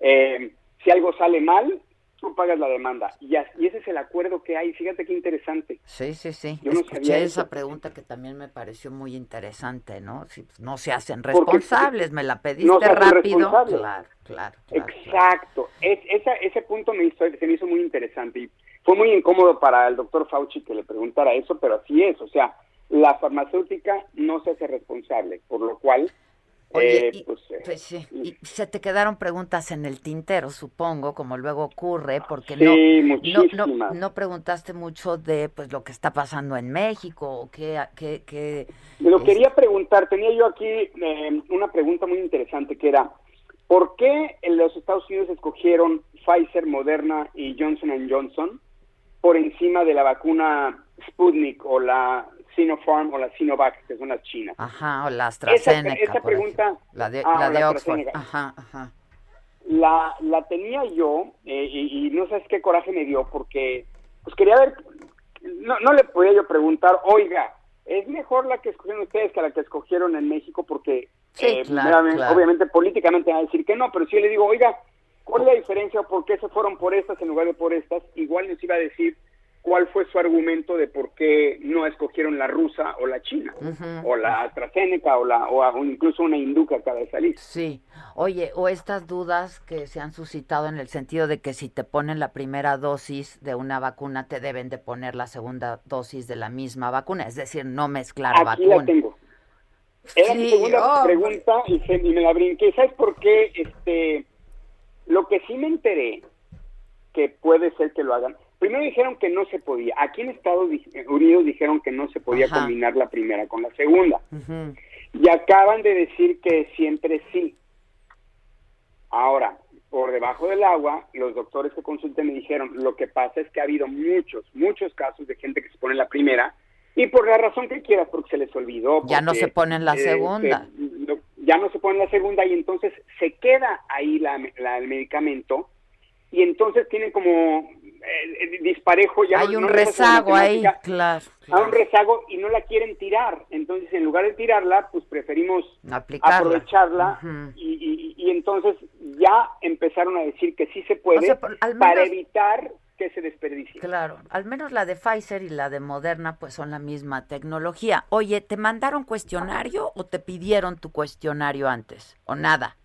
eh, si algo sale mal, tú pagas la demanda. Y, ese es el acuerdo que hay. Fíjate qué interesante. Sí, sí, sí. Yo no Escuché sabía esa eso. pregunta que también me pareció muy interesante, ¿no? Si pues, no se hacen Porque responsables, me la pediste no se hacen rápido. Claro, claro. claro. Exacto. Es, esa, ese punto me hizo, se me hizo muy interesante y fue muy incómodo para el doctor Fauci que le preguntara eso, pero así es. O sea, la farmacéutica no se hace responsable, por lo cual, Oye, eh, y- pues, eh, Pues sí, y se te quedaron preguntas en el tintero, supongo, como luego ocurre, porque Sí, no, no, no, preguntaste mucho de pues lo que está pasando en México, o qué, qué, qué Me lo es- quería preguntar, tenía yo aquí eh, una pregunta muy interesante que era, ¿por qué en los Estados Unidos escogieron Pfizer, Moderna y Johnson Johnson por encima de la vacuna Sputnik o la Sinopharm o la Sinovac, que son las chinas? Ajá, o la AstraZeneca. esa pregunta, La de, ah, la de la Oxford. AstraZeneca. Ajá, ajá. la, la tenía yo eh, y, y no sabes qué coraje me dio porque pues quería ver, no, no le podía yo preguntar, oiga, es mejor la que escogieron ustedes que la que escogieron en México porque Sí, eh, claro, obviamente políticamente van a decir que no, pero si yo le digo, oiga, ¿cuál es la diferencia o por qué se fueron por estas en lugar de por estas? Igual nos iba a decir cuál fue su argumento de por qué no escogieron la rusa o la china, o la AstraZeneca o, la, o, incluso una hindú que acaba de salir. Sí. Oye, o estas dudas que se han suscitado en el sentido de que si te ponen la primera dosis de una vacuna, te deben de poner la segunda dosis de la misma vacuna, es decir, no mezclar Aquí vacuna. la tengo. Era mi Sí, segunda hombre. pregunta y, se- y me la brinqué. ¿Sabes por qué? Este, lo que sí me enteré, que puede ser que lo hagan. Primero dijeron que no se podía. Aquí en Estados di- Unidos dijeron que no se podía Ajá. combinar la primera con la segunda. Y acaban de decir que siempre sí. Ahora, por debajo del agua, los doctores que consulté me dijeron, lo que pasa es que ha habido muchos, muchos casos de gente que se pone la primera y por la razón que quieras, porque se les olvidó. Ya no se ponen la eh, segunda. se- ya no se pone la segunda y entonces se queda ahí la, la- el medicamento y entonces tienen como eh, disparejo. Ya Hay un no rezago ahí, claro. a un rezago y no la quieren tirar. Entonces, en lugar de tirarla, pues preferimos Aplicarla. aprovecharla y, y- y entonces ya empezaron a decir que sí se puede O sea, por- al para evitar que se desperdicie. Claro, al menos la de Pfizer y la de Moderna pues son la misma tecnología. Oye, ¿te mandaron cuestionario o te pidieron tu cuestionario antes? ¿O nada?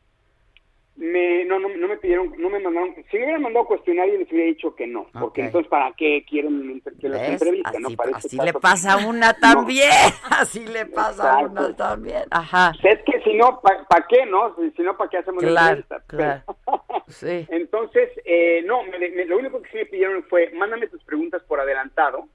Me, no, no, no me pidieron, no me mandaron. Si me hubieran mandado cuestionario, les hubiera dicho que no. Porque entonces, ¿para qué quieren que los ¿Ves? entrevisten? no? Así, Para así este le pasa a una también, así le pasa a una también. Ajá. Es que si no, ¿para qué, no? Si, no, ¿para qué hacemos la Claro, entrevista? claro. Sí. Entonces, eh, no, me- me- lo único que sí me pidieron fue, mándame tus preguntas por adelantado.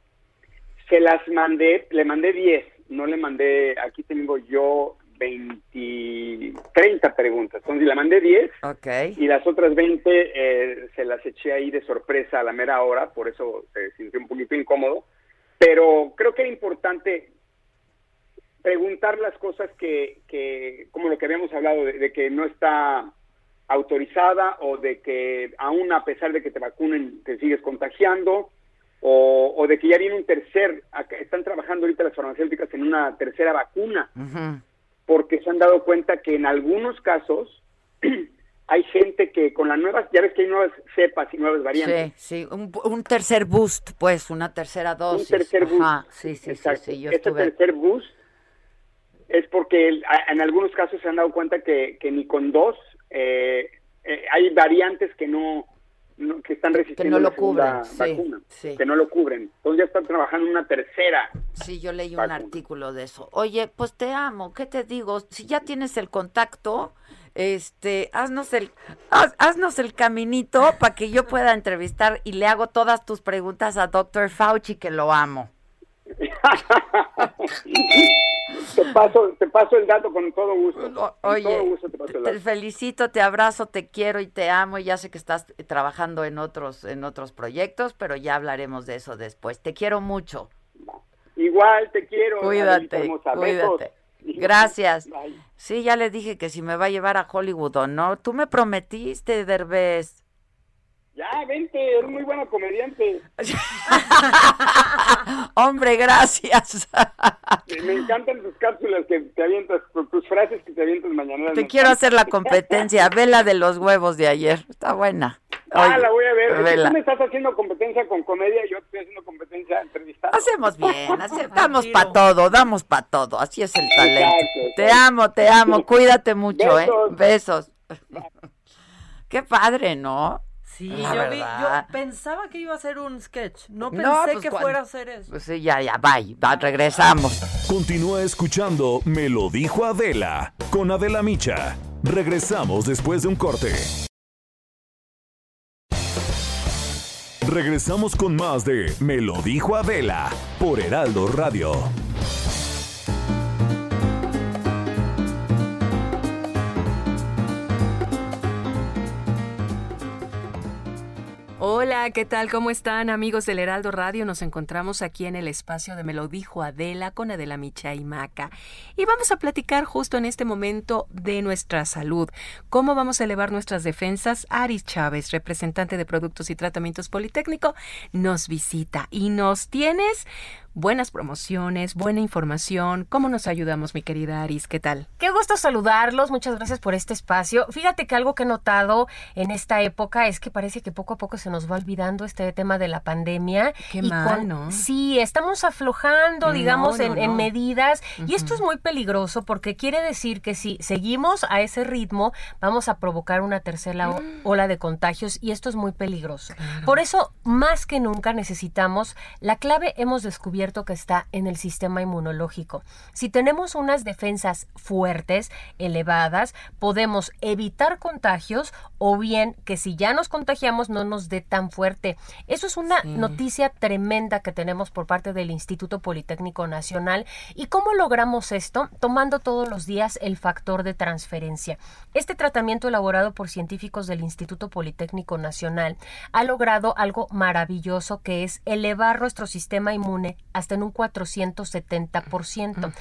Se las mandé, le mandé 10, no le mandé, aquí tengo yo 20, 30 preguntas. Entonces le mandé 10 Ok. y las otras 20 eh, se las eché ahí de sorpresa a la mera hora, por eso se sintió un poquito incómodo. Pero creo que era importante preguntar las cosas que, que como lo que habíamos hablado, de, de que no está autorizada o de que aún a pesar de que te vacunen te sigues contagiando o, o de que ya viene un tercer, están trabajando ahorita las farmacéuticas en una tercera vacuna Ujú. Porque se han dado cuenta que en algunos casos hay gente que con las nuevas, ya ves que hay nuevas cepas y nuevas variantes. Sí, sí, un, un tercer boost, pues, una tercera dosis. Un tercer boost. Ajá, sí, sí, sí, Exacto. sí, yo Este estuve... tercer boost es porque el- en algunos casos se han dado cuenta que, que ni con dos eh, eh, hay variantes que no, no- que están resistiendo no lo cubren, sí, vacuna, sí. que no lo cubren. Entonces ya están trabajando en una tercera. Sí, yo leí un artículo de eso. Oye, pues te amo, ¿qué te digo? Si ya tienes el contacto, este, haznos el, haz- haznos el caminito para que yo pueda entrevistar y le hago todas tus preguntas a Dr. Fauci, que lo amo. Te paso, te paso el dato con todo gusto. Oye, todo gusto te paso el te dato. felicito, te abrazo, te quiero y te amo. Ya sé que estás trabajando en otros, en otros proyectos, pero ya hablaremos de eso después. Te quiero mucho. Igual te quiero. Cuídate, cuídate. Gracias. Bye. Sí, ya le dije que si me va a llevar a Hollywood o no. Tú me prometiste, Derbez. Ya, vente, eres muy buena comediante. Hombre, gracias. Me encantan tus cápsulas que te avientas, con tus frases que te avientas mañana. Te quiero hacer la competencia. Ve la de los huevos de ayer. Está buena. Ah, la voy a ver. Vela. tú me estás haciendo competencia con comedia y yo estoy haciendo competencia entrevistada. Hacemos bien, damos para todo, damos para todo. Así es el talento. Exacto, Te amo, te amo. Cuídate mucho, ¿eh? Besos. Qué padre, ¿no? Sí, La yo, vi- verdad. yo pensaba que iba a ser un sketch. No pensé No, pues, que cuando- fuera a ser eso. Pues sí, ya, ya, bye. Va, regresamos. Continúa escuchando Me lo dijo Adela con Adela Micha. Regresamos después de un corte. Regresamos con más de Me lo dijo Adela por Heraldo Radio. Hola, ¿qué tal? ¿Cómo están amigos del Heraldo Radio? Nos encontramos aquí en el espacio de Me lo dijo Adela con Adela Micha y Maca. Y vamos a platicar justo en este momento de nuestra salud. ¿Cómo vamos a elevar nuestras defensas? Aris Chávez, representante de Productos y Tratamientos Politécnico, nos visita y nos tienes buenas promociones, buena información. ¿Cómo nos ayudamos, mi querida Aris? ¿Qué tal? Qué gusto saludarlos, muchas gracias por este espacio. Fíjate que algo que he notado en esta época es que parece que poco a poco se nos va olvidando este tema de la pandemia. Qué Y mal, ¿no? Sí, estamos aflojando, digamos, no, en, medidas. Y esto es muy peligroso porque quiere decir que si seguimos a ese ritmo, vamos a provocar una tercera o- ola de contagios y esto es muy peligroso. Por eso, más que nunca necesitamos, la clave hemos descubierto que está en el sistema inmunológico. Si tenemos unas defensas fuertes, elevadas, podemos evitar contagios o bien que si ya nos contagiamos no nos dé tan fuerte. Eso es una Sí. noticia tremenda que tenemos por parte del Instituto Politécnico Nacional. ¿Y cómo logramos esto? Tomando todos los días el factor de transferencia. Este tratamiento elaborado por científicos del Instituto Politécnico Nacional ha logrado algo maravilloso que es elevar nuestro sistema inmune hasta en un 470%.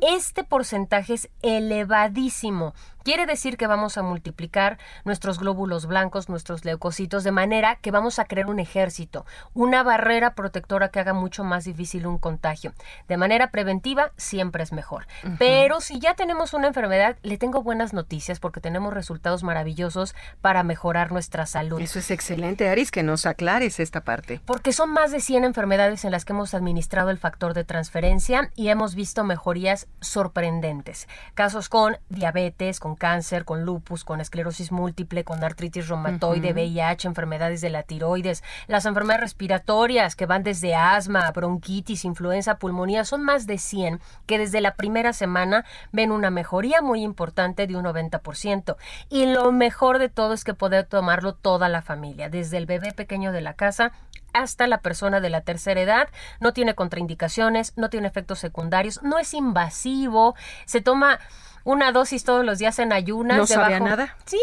Este porcentaje es elevadísimo. Quiere decir que vamos a multiplicar nuestros glóbulos blancos, nuestros leucocitos, de manera que vamos a crear un ejército, una barrera protectora que haga mucho más difícil un contagio. De manera preventiva, siempre es mejor. Pero si ya tenemos una enfermedad, le tengo buenas noticias porque tenemos resultados maravillosos para mejorar nuestra salud. Eso es excelente, Aris, que nos aclares esta parte. Porque son más de 100 enfermedades en las que hemos administrado el factor de transferencia y hemos visto mejorías sorprendentes. Casos con diabetes, con con cáncer, con lupus, con esclerosis múltiple, con artritis reumatoide, VIH, enfermedades de la tiroides, las enfermedades respiratorias que van desde asma, bronquitis, influenza, pulmonía, son más de 100 que desde la primera semana ven una mejoría muy importante de un 90%. Y lo mejor de todo es que puede tomarlo toda la familia, desde el bebé pequeño de la casa hasta la persona de la tercera edad, no tiene contraindicaciones, no tiene efectos secundarios, no es invasivo, se toma una dosis todos los días en ayunas. ¿No sabía nada? Sí,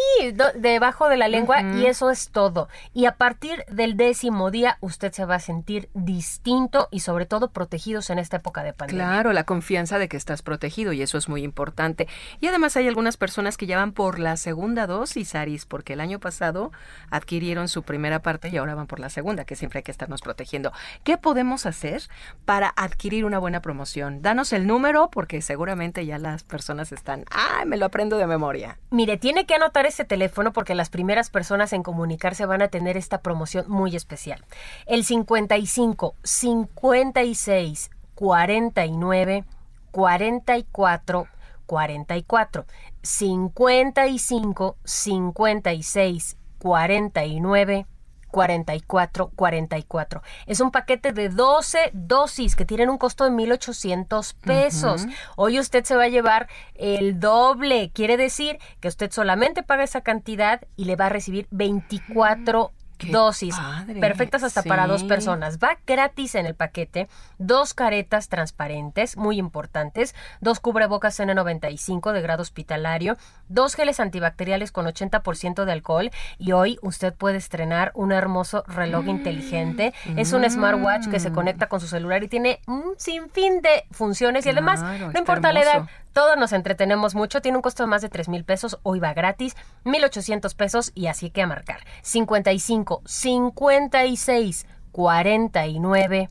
debajo de la lengua y eso es todo. Y a partir del décimo día usted se va a sentir distinto y sobre todo protegidos en esta época de pandemia. Claro, la confianza de que estás protegido y eso es muy importante. Y además hay algunas personas que ya van por la segunda dosis, Aris, porque el año pasado adquirieron su primera parte y ahora van por la segunda, que siempre hay que estarnos protegiendo. ¿Qué podemos hacer para adquirir una buena promoción? Danos el número porque seguramente ya las personas están ¡Ay, me lo aprendo de memoria! Mire, tiene que anotar ese teléfono porque las primeras personas en comunicarse van a tener esta promoción muy especial. El 55 56 49 44 44 55 56 49 44 44. Es un paquete de 12 dosis que tienen un costo de 1800 pesos. Hoy usted se va a llevar el doble. Quiere decir que usted solamente paga esa cantidad y le va a recibir 24 dosis perfectas hasta para dos personas. Va gratis en el paquete, dos caretas transparentes, muy importantes, dos cubrebocas N95 de grado hospitalario, dos geles antibacteriales con 80% de alcohol y hoy usted puede estrenar un hermoso reloj mm. inteligente. Es un smartwatch que se mm. conecta con su celular y tiene un sinfín de funciones y además no importa la edad, todos nos entretenemos mucho, tiene un costo de más de 3 mil pesos, hoy va gratis, 1,800 pesos y así que a marcar. 55, 56, 49,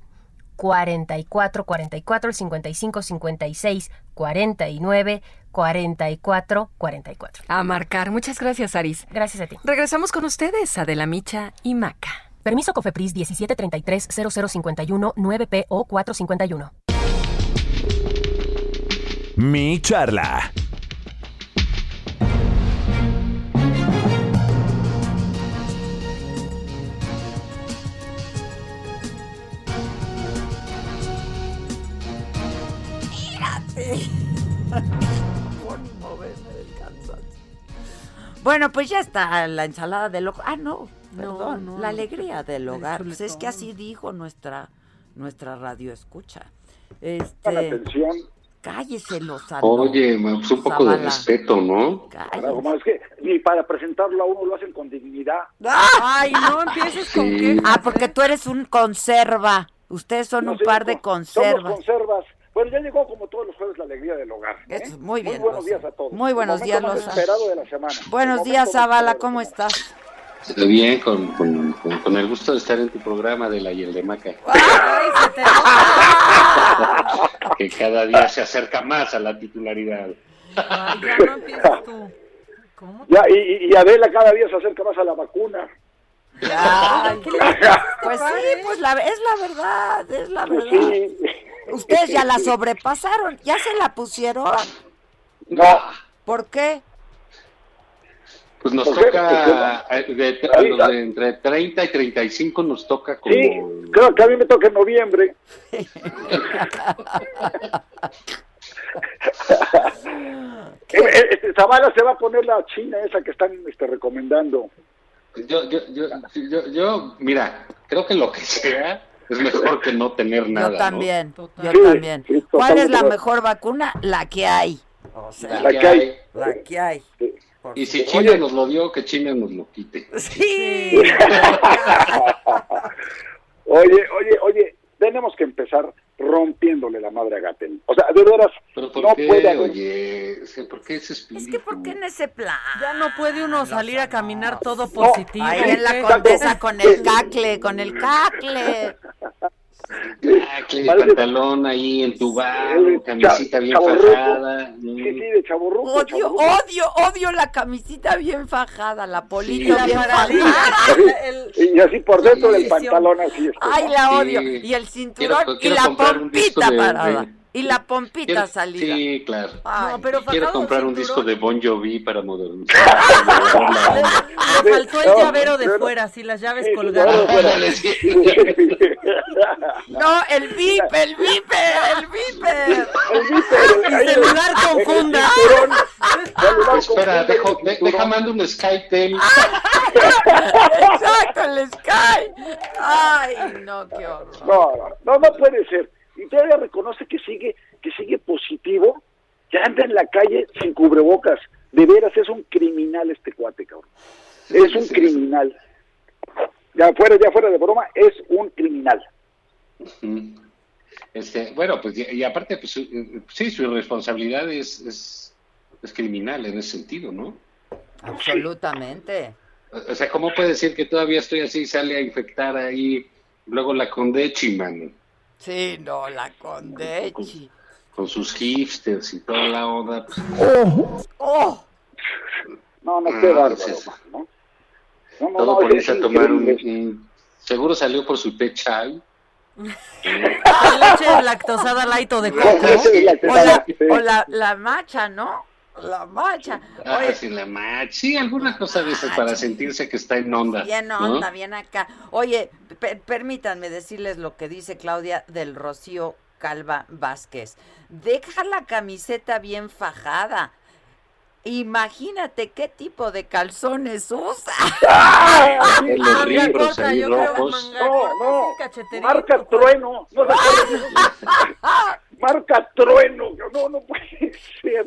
44, 44, 55, 56, 49, 44, 44. A marcar. Muchas gracias, Aris. Gracias a ti. Regresamos con ustedes, Adela Micha y Maca. Permiso Cofepris 1733 0051 9PO 451. Mi charla. Bueno, pues ya está la ensalada del hogar. Ah, no, perdón, la alegría del hogar. Pues es que así dijo nuestra nuestra radio escucha. Este, atención Cállese, Lozano. Oye, pues un poco de respeto, ¿no? Cállese. es que ni para presentarlo a uno lo hacen con dignidad. Ay, no empieces con qué. Ah, porque tú eres un conserva. Ustedes son un par de conservas. Somos conservas. Bueno, ya llegó como todos los jueves la alegría del hogar. ¿eh? muy bien. Muy buenos días a todos. Muy buenos días, de la semana. Buenos días, Zavala, ¿cómo estás? Bien, con, con, con, el gusto de estar en tu programa de la Yel de Maca. que cada día se acerca más a la titularidad. ya no empiezas tú. ¿Cómo? Ya, y, y, Adela cada día se acerca más a la vacuna. Ya, pues sí, pues la, es la verdad, es la pues verdad. Ustedes ya la sobrepasaron, ya se la pusieron. No. ¿Por qué? Pues nos toca, eh, de, entre 30 y 35 nos toca como... Sí, creo que a mí me toca en noviembre. Eh, eh, este, Zavala se va a poner la china esa que están este, recomendando. Yo, yo, yo, yo, mira, creo que lo que sea es mejor que no tener nada. Yo también, yo también. ¿Cuál es la mejor vacuna? La que hay. la, que hay. La que hay. Y si China nos lo dio, que China nos lo quite. Sí. oye, oye, oye, tenemos que empezar rompiéndole la madre a Gatel. O sea, de veras, ¿Pero por no qué, puede Oye, ¿por qué ese espíritu? Es que ¿por qué en ese plan? Ya no puede uno salir a caminar todo positivo. ahí en la condesa con el cacle, con el cacle. Ah, que pantalón ahí en tu bar, camisita bien fajada. Sí, sí, de chaburruco. Odio, odio, odio la camisita bien fajada, la polita bien fajada. Y así por dentro del pantalón así. Ay, la odio. Y el cinturón y la pompita parada. Y la pompita Quiero- salida. Sí, claro. Ay, No, pero Quiero comprar un disco de Bon Jovi para modernizar. Le faltó el llavero de fuera, así las llaves colgadas. No, el VIP, el VIP, el VIP. El celular confunda. Espera, dejo, de- deja mando un Skype Exacto, el Sky. Ay, no, qué horror. No, no, no puede ser. Y todavía reconoce que sigue, que sigue positivo, que anda en la calle sin cubrebocas. De veras, es un criminal este cuate, cabrón. Es un criminal. Ya fuera, ya fuera de broma, es un criminal. Este, bueno, pues y, y aparte, pues sí, su irresponsabilidad es, es, es criminal en ese sentido, ¿no? Absolutamente. O sea, ¿cómo puede decir que todavía estoy así y sale a infectar ahí luego la Condechi, man? Sí, no, la Condechi. Con sus hipsters y toda la onda. pues, Oh, No, no, Ah, qué bárbaro. sí, sí. ¿no? No, no, todo no, por irse a tomar un, Seguro salió por su té chai. Con leche lactosada light o de coco. o la, o la, la macha, ¿no? La macha. Ah, sí, la match. Sí, alguna cosa de esas para sentirse que está en onda. bien ¿no? onda, bien acá. Oye, per- permítanme decirles lo que dice Claudia del Rocío Calva Vázquez. Deja la camiseta bien fajada. Imagínate qué tipo de calzones usa. Corta, salir yo creo, rojos. No, no. Marca trueno. No. Marca trueno. No, no puede ser. es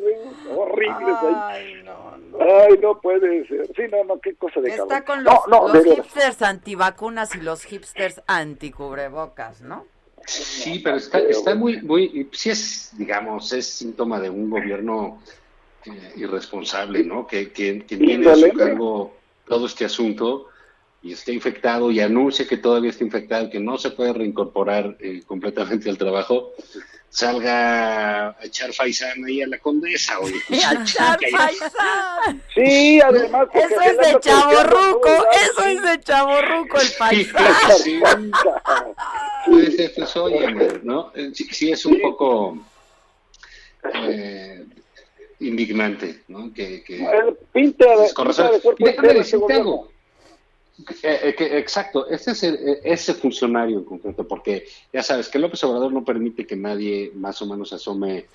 Horrible. Ay, no, no. Ay, no puede ser. Sí, no, no, qué cosa de Está cabrón. con No, los, no, los de veras. hipsters antivacunas y los hipsters anticubrebocas, ¿no? Sí, pero está, está muy, muy, sí es, digamos, es síntoma de un gobierno eh, irresponsable, ¿no? Que, que, que tiene a su cargo todo este asunto y está infectado y anuncia que todavía está infectado, que no se puede reincorporar eh, completamente al trabajo, salga a echar faisán ahí a la condesa, oye. pues, ¡Echar paisán! Sí, además. Eso es de anda chaborruco, eso es de chaborruco el Sí, paisán. sí. Pues, pues, oye, ¿no? Eh, Sí, sí es un poco eh, indignante, ¿no? Que, que pinta de, pinta cuerpo déjame decirte algo. Eh, eh, exacto, este es el- eh, ese funcionario en concreto, porque ya sabes que López Obrador no permite que nadie más o menos asome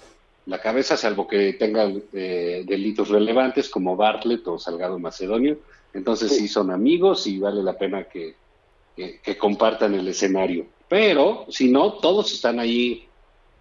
la cabeza, salvo que tenga eh, delitos relevantes como Bartlett o Salgado Macedonio. Entonces sí son amigos y vale la pena que, que- que compartan el escenario. Pero si no, todos están ahí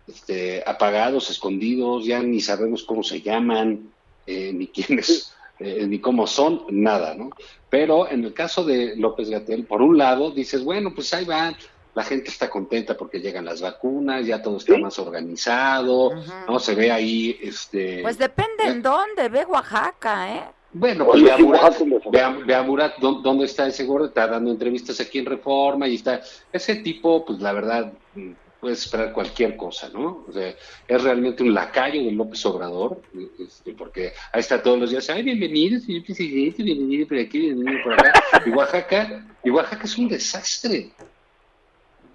este, apagados, escondidos, ya ni sabemos cómo se llaman, eh, ni quiénes, eh, ni cómo son, nada, ¿no? Pero en el caso de López Gatel, por un lado, dices, bueno, pues ahí va, la gente está contenta porque llegan las vacunas, ya todo está más organizado, ¿no? Se ve ahí, este... Pues depende en dónde, ve Oaxaca, ¿eh? Bueno, pues ve a Murat, ve a, ve a Murat, ¿dó- ¿dónde está ese gordo? Está dando entrevistas aquí en Reforma y está... Ese tipo, pues la verdad, puedes esperar cualquier cosa, ¿no? O sea, es realmente un lacayo de López Obrador, este, porque ahí está todos los días, ay, bienvenido, señor presidente, bienvenido por aquí, bienvenido por acá. Y Oaxaca, y Oaxaca es un desastre.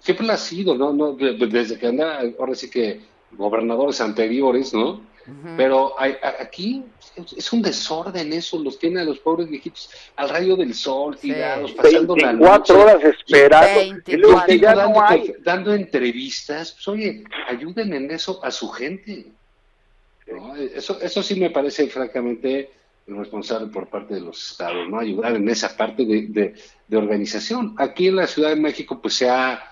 Siempre lo ha sido, ¿no? no de- de- desde que anda, ahora sí que gobernadores anteriores, ¿no? Pero hay- a- aquí es- un desorden eso, los tiene a los pobres viejitos al rayo del sol, tirados, pasando la 24 noche. horas esperando. Y ya dando, no hay. dando entrevistas, pues oye, ayuden en eso a su gente. ¿no? Eso, eso sí me parece francamente irresponsable por parte de los estados, ¿no? Ayudar en esa parte de, de- de organización. Aquí en la Ciudad de México, pues se ha,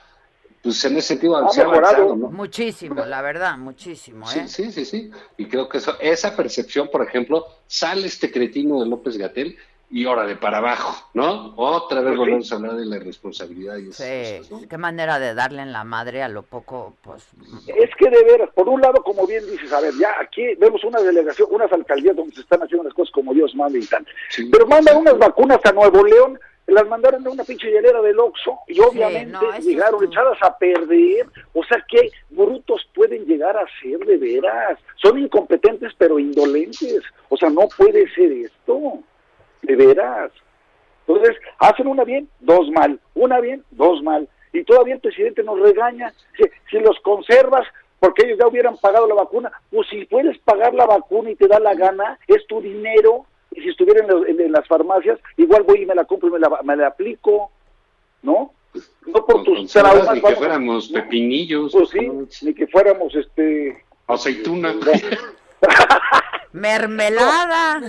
pues en ese sentido Ha se ha avanzado, ¿no? Muchísimo, la verdad, muchísimo, ¿eh? Sí, sí, sí, sí. Y creo que eso, esa percepción, por ejemplo, sale este cretino de López Gatel y órale para abajo, ¿no? Otra vez volvemos a hablar de la irresponsabilidad y esas Sí, qué manera de darle en la madre a lo poco, pues... Es que de veras, por un lado, como bien dices, a ver, ya aquí vemos una delegación, unas alcaldías donde se están haciendo las cosas como Dios manda y tal. Pero mandan unas vacunas a Nuevo León, las mandaron de una pinche hielera del Oxxo y obviamente no, llegaron echadas a perder. O sea, ¿qué brutos pueden llegar a ser de veras? Son incompetentes pero indolentes. O sea, no puede ser esto. De veras. Entonces, hacen una bien, dos mal. Una bien, dos mal. Y todavía el presidente nos regaña. Si, si los conservas, porque ellos ya hubieran pagado la vacuna. Pues si puedes pagar la vacuna y te da la gana, es tu dinero, y si estuviera en, las farmacias, igual voy y me la compro y me la, me la aplico, ¿no? No por tus traumas. Ni que fuéramos pepinillos. Pues sí, ni que fuéramos este... Aceituna. Mermelada,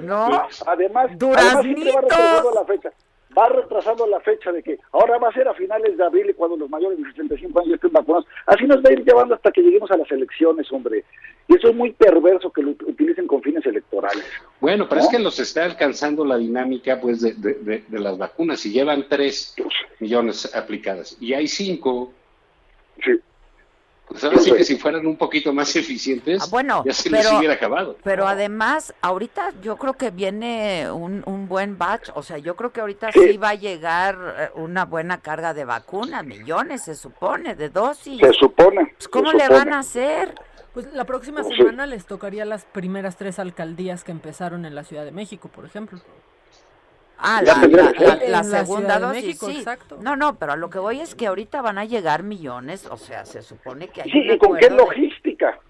¿no? Además, Duraznitos. Además la fecha va retrasando la fecha de que ahora va a ser a finales de abril y cuando los mayores de 65 años estén vacunados. Así nos va a ir llevando hasta que lleguemos a las elecciones, hombre. Y eso es muy perverso que lo utilicen con fines electorales. Bueno, pero es que los está alcanzando la dinámica pues de, de, de, las vacunas. Y llevan 3 millones aplicadas y hay 5. Sí. Pues que si fueran un poquito más eficientes, ah, ya se les hubiera acabado. Pero además, ahorita yo creo que viene un, un buen batch, o sea, yo creo que ahorita sí. va a llegar eh, una buena carga de vacunas, millones se supone, de dosis. Se supone. Pues, ¿Cómo le van a hacer? Pues la próxima semana les tocaría las primeras tres alcaldías que empezaron en la Ciudad de México, por ejemplo. Ah, la, segunda dosis, sí. Exacto. No, no, pero a lo que voy es que ahorita van a llegar millones, o sea, se supone que hay Sí, ¿y con qué logística?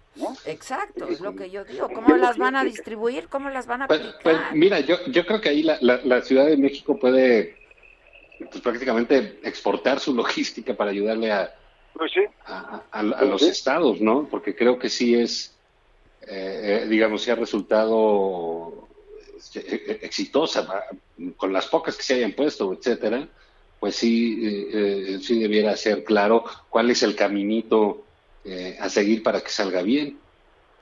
Exacto, es lo que yo digo. ¿Cómo las van a distribuir? ¿Cómo las van a pues, aplicar? Pues, mira, yo, yo creo que ahí la, la, Ciudad de México puede pues, prácticamente exportar su logística para ayudarle a, pues a, los estados, ¿no? Porque creo que sí es, eh, eh, digamos, sí ha resultado este, e, e, exitosa, con las pocas que se hayan puesto, etcétera, pues sí, eh, eh, sí debiera ser claro cuál es el caminito eh, a seguir para que salga bien.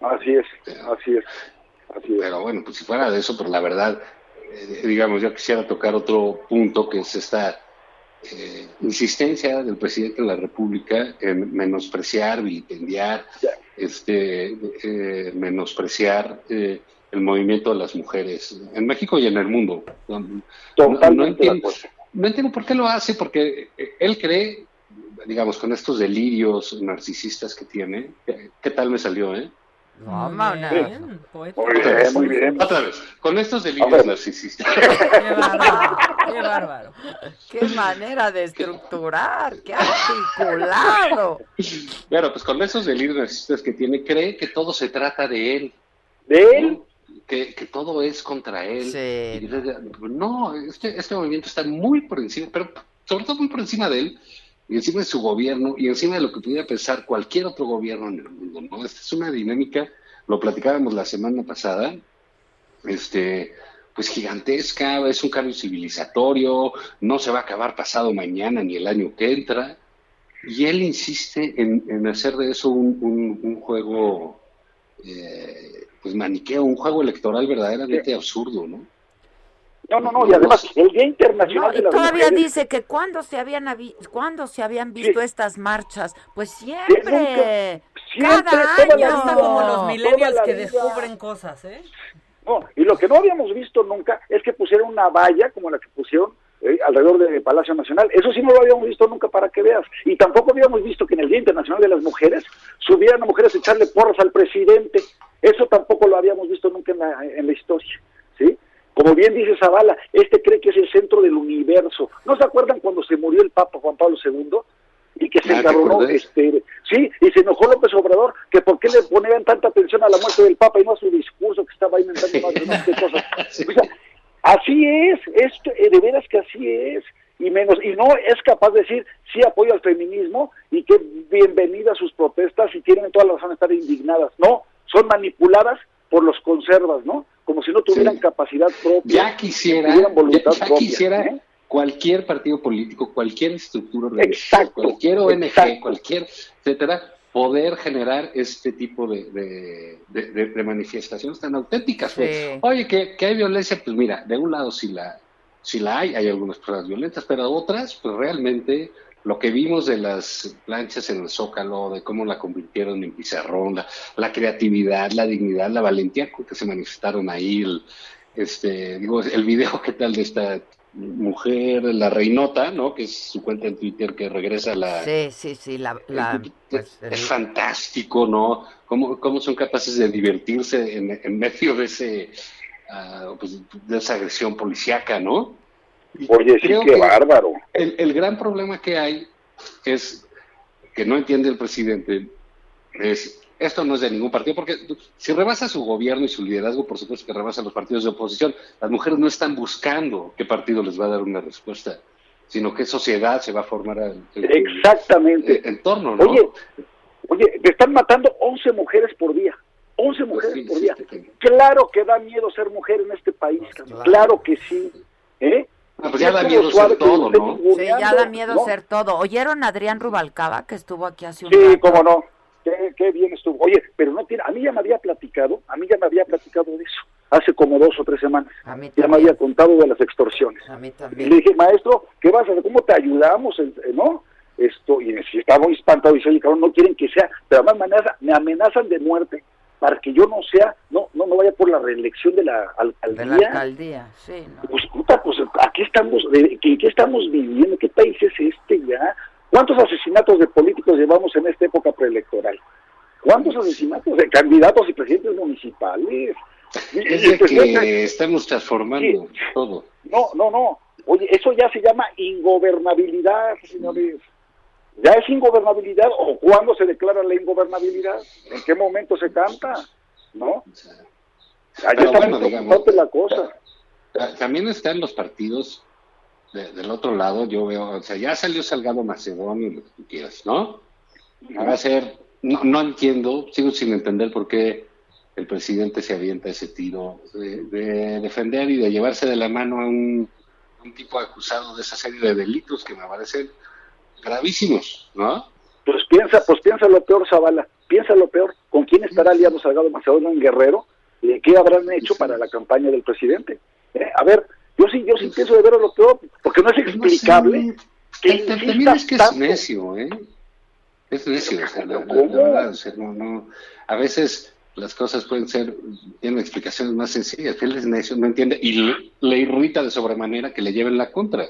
Así es, así es. Así es. Pero bueno, pues si fuera de eso, pero la verdad, digamos, yo quisiera tocar otro punto que es esta insistencia del presidente de la República en menospreciar, vilipendiar, este, menospreciar el movimiento de las mujeres en México y en el mundo. No, entiendo, por qué lo hace, porque él cree, digamos, con estos delirios narcisistas que tiene, ¿qué, tal me salió, eh? No, muy bien, muy bien, Otra vez, con estos delirios narcisistas. Qué bárbaro, qué bárbaro. Qué manera de estructurar, qué articulado. Bueno, pues con esos delirios narcisistas que tiene, cree que todo se trata de él. ¿De él? que, todo es contra él. no, este, este movimiento está muy por encima, pero sobre todo muy por encima de él, y encima de su gobierno, y encima de lo que pudiera pensar cualquier otro gobierno en el mundo. ¿no? Esta es una dinámica, lo platicábamos la semana pasada, este pues gigantesca, es un cambio civilizatorio, no se va a acabar pasado mañana ni el año que entra, y él insiste en, hacer de eso un, juego eh, pues maniqueo, un juego electoral verdaderamente absurdo, ¿no? No, no, no, y además el Día Internacional de todavía dice que cuando se habían cuando se habían visto estas marchas, pues siempre, cada año. como los millennials que descubren cosas, ¿eh? No, y lo que no habíamos visto nunca es que pusieron una valla como la que pusieron eh, alrededor del Palacio Nacional. Eso sí no lo habíamos visto nunca para que veas. Y tampoco habíamos visto que en el Día Internacional de las Mujeres subieran a mujeres a echarle porras al presidente. Eso tampoco lo habíamos visto nunca en la, en la historia, ¿sí? Como bien dice Zavala, este cree que es el centro del universo. ¿No se acuerdan cuando se murió el Papa Juan Pablo II? Y que se encabronó, este, sí, y se enojó López Obrador, que por qué le ponían tanta atención a la muerte del Papa y no a su discurso que estaba inventando más de no sé cosas. así es, esto, eh, de veras que así es y menos y no es capaz de decir sí apoyo al feminismo y que bienvenida a sus protestas y tienen toda la razón de estar indignadas no son manipuladas por los conservas, ¿no? Como si no tuvieran capacidad propia. Ya quisiera, ya, quisiera ¿eh? cualquier partido político, cualquier estructura organizativa, cualquier ONG, cualquier, etcétera, poder generar este tipo de, de, manifestaciones tan auténticas. Pues. Oye, que, que, hay violencia, pues mira, de un lado sí la, sí la hay, hay algunas personas violentas, pero otras, pues realmente lo que vimos de las planchas en el Zócalo, de cómo la convirtieron en pizarrón, la, creatividad, la dignidad, la valentía con que se manifestaron ahí, el, este, digo, el video que tal de esta mujer, la reinota, ¿no? Que es su cuenta en Twitter que regresa la... Sí, sí, sí, la... Pues, es fantástico, ¿no? Cómo, cómo son capaces de divertirse en, en medio de ese... Uh, pues, de esa agresión policíaca, ¿no? Oye, sí, qué bárbaro. El, el, gran problema que hay es que no entiende el presidente es, esto no es de ningún partido, porque si rebasa su gobierno y su liderazgo, por supuesto que rebasa los partidos de oposición. Las mujeres no están buscando qué partido les va a dar una respuesta, sino qué sociedad se va a formar el, Exactamente. en torno, ¿no? Oye, oye, te están matando 11 mujeres por día. 11 mujeres por día. Claro que da miedo ser mujer en este país, claro, que sí. ¿Eh? Ah, pues ya da miedo ser todo, ¿no? Sí, ya da miedo ser todo. ¿Oyeron a Adrián Rubalcaba, que estuvo aquí hace un Sí, cómo no. Qué, qué, bien estuvo. Oye, pero no tiene, a mí ya me había platicado, a mí ya me había platicado de eso, hace como dos o tres semanas. A mí ya me había contado de las extorsiones. A mí Y también. le dije, maestro, ¿qué vas a hacer? ¿Cómo te ayudamos? Eh, ¿No? Esto, y si estaba muy espantado, y dice, oye, cabrón, no quieren que sea, pero además me amenazan, me amenazan de muerte para que yo no sea, no, no, no vaya por la reelección de la alcaldía. De la alcaldía, sí. No. Pues puta, pues aquí estamos, ¿de qué, qué estamos viviendo? ¿Qué país es este ya? ¿Cuántos asesinatos de políticos llevamos en esta época preelectoral? ¿Cuántos asesinatos de candidatos y presidentes municipales? Es de que estamos transformando todo. No, no, no. Oye, eso ya se llama ingobernabilidad, señores. ¿Ya es ingobernabilidad o cuándo se declara la ingobernabilidad? ¿En qué momento se canta? ¿No? Pero está bueno, digamos, la cosa. Ta- También están los partidos de- del otro lado, yo veo, o sea, ya salió Salgado Macedonio, lo que tú quieras, ¿no? Va a ser, no, no entiendo, sigo sin entender por qué el presidente se avienta ese tiro de, de defender y de llevarse de la mano a un, un tipo acusado de esa serie de delitos que me parecen gravísimos, ¿no? Pues piensa, pues piensa lo peor, Zavala. Piensa lo peor. ¿Con quién estará aliado Salgado Macedonio en Guerrero? ¿Y ¿Qué habrán hecho para la campaña del presidente? Eh, A ver, yo sí, yo sí pienso de ver lo peor, porque no es explicable que ta- También insista es que es necio, ¿eh? Es necio, o sea, la, la- la verdad, o sea, no, no, a veces las cosas pueden ser, tienen explicaciones más sencillas, él es necio, no entiende, y le, le irrita de sobremanera que le lleven la contra.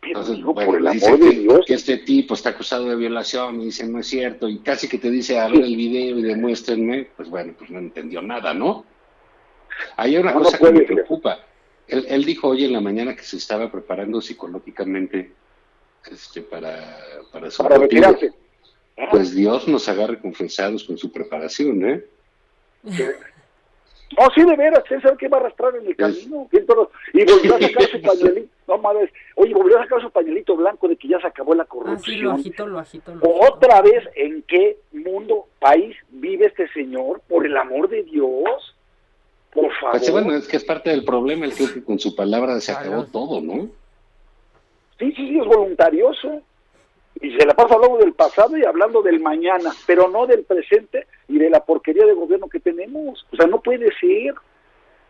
Entonces, digo, bueno, por el dice amor de que, Dios. que este tipo está acusado de violación y dice no es cierto, y casi que te dice a ver el video y demuéstrenme, pues bueno, pues no entendió nada, ¿no? Hay una No, no cosa que me preocupa. Él, él dijo hoy en la mañana que se estaba preparando psicológicamente este, para, para su Para retirarse. Pues Dios nos agarre confesados con su preparación, ¿eh? No, sí, de veras, ¿quién sabe qué va a arrastrar en el camino? ¿Quién todo- Y volvió a sacar su pañuelito, no mames, oye, volvió a sacar su pañuelito blanco de que ya se acabó la Así corrupción. lo agito, lo agito, lo Otra vez, ¿en qué mundo, país vive este señor? Por el amor de Dios, por favor. Pues bueno, es que es parte del problema, creo que con su palabra se acabó todo, ¿no? Sí, sí, sí, es voluntarioso. Y se la pasa hablando del pasado y hablando del mañana, pero no del presente y de la porquería de gobierno que tenemos. O sea, no puede ser.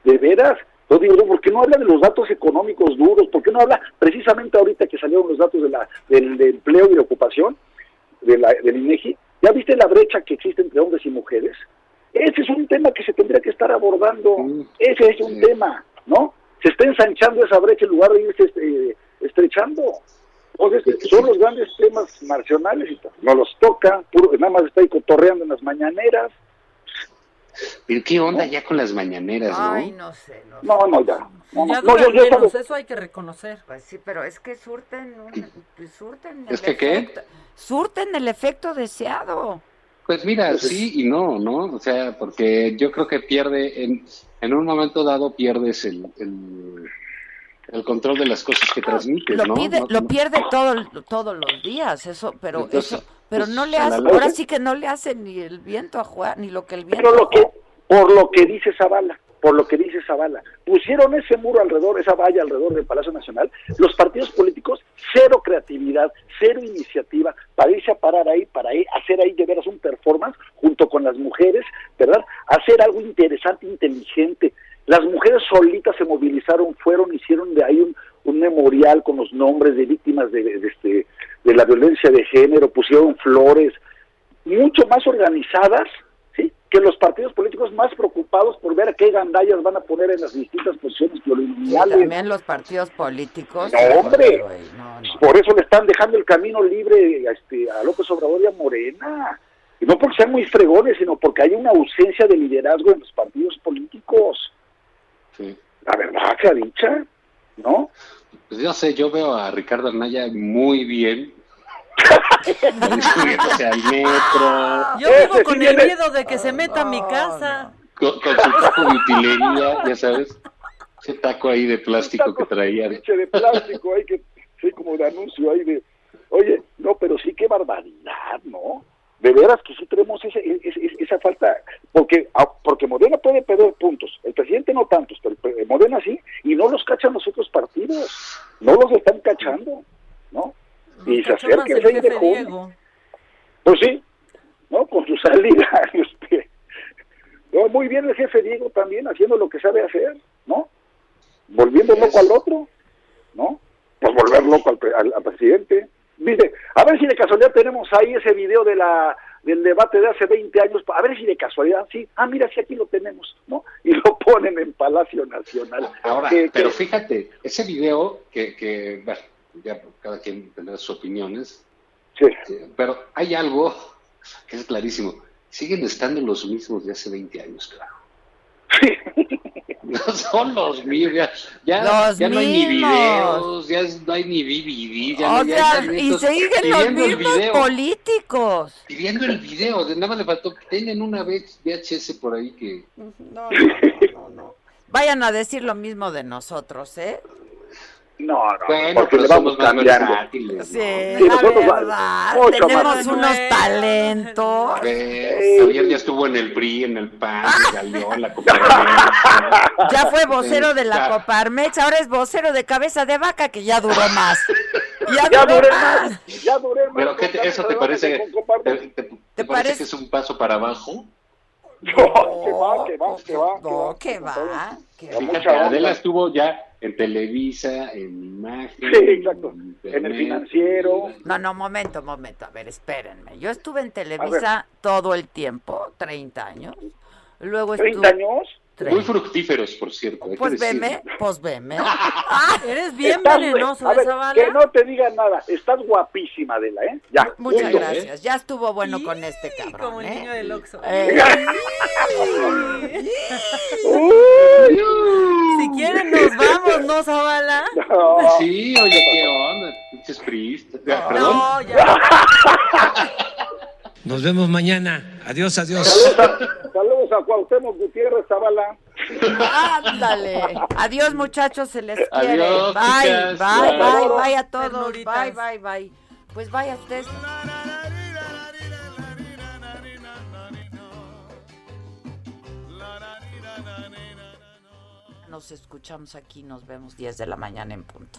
De veras. Yo digo, ¿por qué no habla de los datos económicos duros? ¿Por qué no habla precisamente ahorita que salieron los datos de la, del, de empleo y de ocupación de la, del INEGI? ¿Ya viste la brecha que existe entre hombres y mujeres? Ese es un tema que se tendría que estar abordando. Ese es un tema, ¿no? Se está ensanchando esa brecha en lugar de irse este, estrechando. Entonces, son los grandes temas nacionales y no los toca, puro, nada más está ahí cotorreando en las mañaneras. Pero qué onda ya con las mañaneras, ¿no? Ay, no sé. No, No, no, ya. No, Ya no, yo- duran yo menos, sabes- eso hay que reconocer. Pues sí, pero es que surten, un- surten ¿Es el que qué? efecto- surten el efecto deseado. Pues mira, sí y no, ¿no? O sea, porque yo creo que pierde, en, en un momento dado pierdes el, el, el control de las cosas que transmites, Lo, ¿no? pide, No- lo pierde todo, todos los días, eso, pero Entonces, eso, pero pues, no le a hace, ahora sí que no le hace ni el viento a jugar, ni lo que el viento Pero lo que, por lo que dice Zavala, por lo que dice Zavala, pusieron ese muro alrededor, esa valla alrededor del Palacio Nacional, los partidos políticos, cero creatividad, cero iniciativa para irse a parar ahí, para ir, hacer ahí de veras un performance junto con las mujeres, ¿verdad? Hacer algo interesante, inteligente. Las mujeres solitas se movilizaron, fueron, hicieron de ahí un, un memorial con los nombres de víctimas de, de este, de la violencia de género, pusieron flores, mucho más organizadas ¿sí? que los partidos políticos más preocupados por ver a qué gandallas van a poner en las distintas posiciones plurinominales. también los partidos políticos. No, hombre. güey, no, no. Por eso le están dejando el camino libre a, este, a López Obrador y a Morena. Y no porque sean muy fregones, sino porque hay una ausencia de liderazgo en los partidos políticos. Sí. La verdad sea dicha, ¿no? Pues yo sé, yo veo a Ricardo Anaya muy bien. subiéndose al metro. Yo vivo con el miedo de que se meta a mi casa. Con, con su taco de utilería, ya sabes. Ese taco ahí de plástico que traía. Pinche de plástico ahí que, sí, como de anuncio ahí de, oye, no, pero sí qué barbaridad, ¿no? De veras que sí tenemos ese, ese- esa falta, porque ah, porque Morena puede perder puntos, el presidente no tantos, pero el- Morena sí, y no los cachan los otros partidos, no los están cachando, ¿no? Y se acerca el el 6 de junio. Pues sí, ¿no? Con su salida. este, no, muy bien el jefe Diego también haciendo lo que sabe hacer, ¿no? Volviendo loco al otro, ¿no? Pues volver loco al, al- al presidente. Dice, a ver si de casualidad tenemos ahí ese video de la del debate de hace 20 años, a ver si de casualidad, sí, ah, mira, sí, aquí lo tenemos, ¿no? Y lo ponen en Palacio Nacional. Ahora, Que- pero que- fíjate, ese video que, que bueno, ya cada quien tendrá sus opiniones, Sí. eh, pero hay algo que es clarísimo. Siguen estando los mismos de hace 20 años, claro. No son los mismos, ya, ya, Los ya no hay ni videos, ya es- no hay ni DVD, ya, o no, ya sea, están y siguen los mismos políticos. pidiendo el video, de nada más le faltó, tienen una VHS por ahí que... No, no, no, no. Vayan a decir lo mismo de nosotros, ¿eh? No, no, Bueno, porque le vamos somos más cambiando. versátiles, Sí, Sí, la nosotros verdad, mucho tenemos más. unos talentos. Javier ya estuvo en el PRI, en el PAN, en Galeón, la Coparmex. Ya fue vocero de la. Coparmex, ahora es vocero de cabeza de vaca, que ya duró más. Ya, Ya duró duré más. más, ya duré más. Pero ¿qué te- eso te parece, te, te- te parece parece? que es un paso para abajo? No, que va, que va, que va. No, que va. que va. Fíjate, Adela estuvo ya en Televisa, en Imagen. Sí, exacto. En el financiero. No, no, momento, momento. A ver, espérenme. Yo estuve en Televisa todo el tiempo, 30 años. Luego ¿30 estuve... años? Muy fructíferos, por cierto. Pues veme, pues veme. Eres bien Estás- venenoso, a ver, esa bala. Que no te digan nada. Estás guapísima, Adela, ¿eh? Ya. Muchas punto. gracias. Ya estuvo bueno con este cabrón. Como el ¿eh? niño del Oxxo. Eh, Si quieren nos vamos, ¿no, Zavala? Sí, oye, ¿qué onda? Pinches priistas. Perdón. No, ya. Nos vemos mañana. Adiós, adiós. Saludos a, saludos a Cuauhtémoc Gutiérrez Zavala. Ándale. Adiós, muchachos, se les quiere. Adiós, bye, chicas. bye, Bye. bye, bye a todos. Ternuritas. Bye, bye, bye. Pues vaya ustedes. Nos escuchamos aquí, nos vemos 10 de la mañana en punto.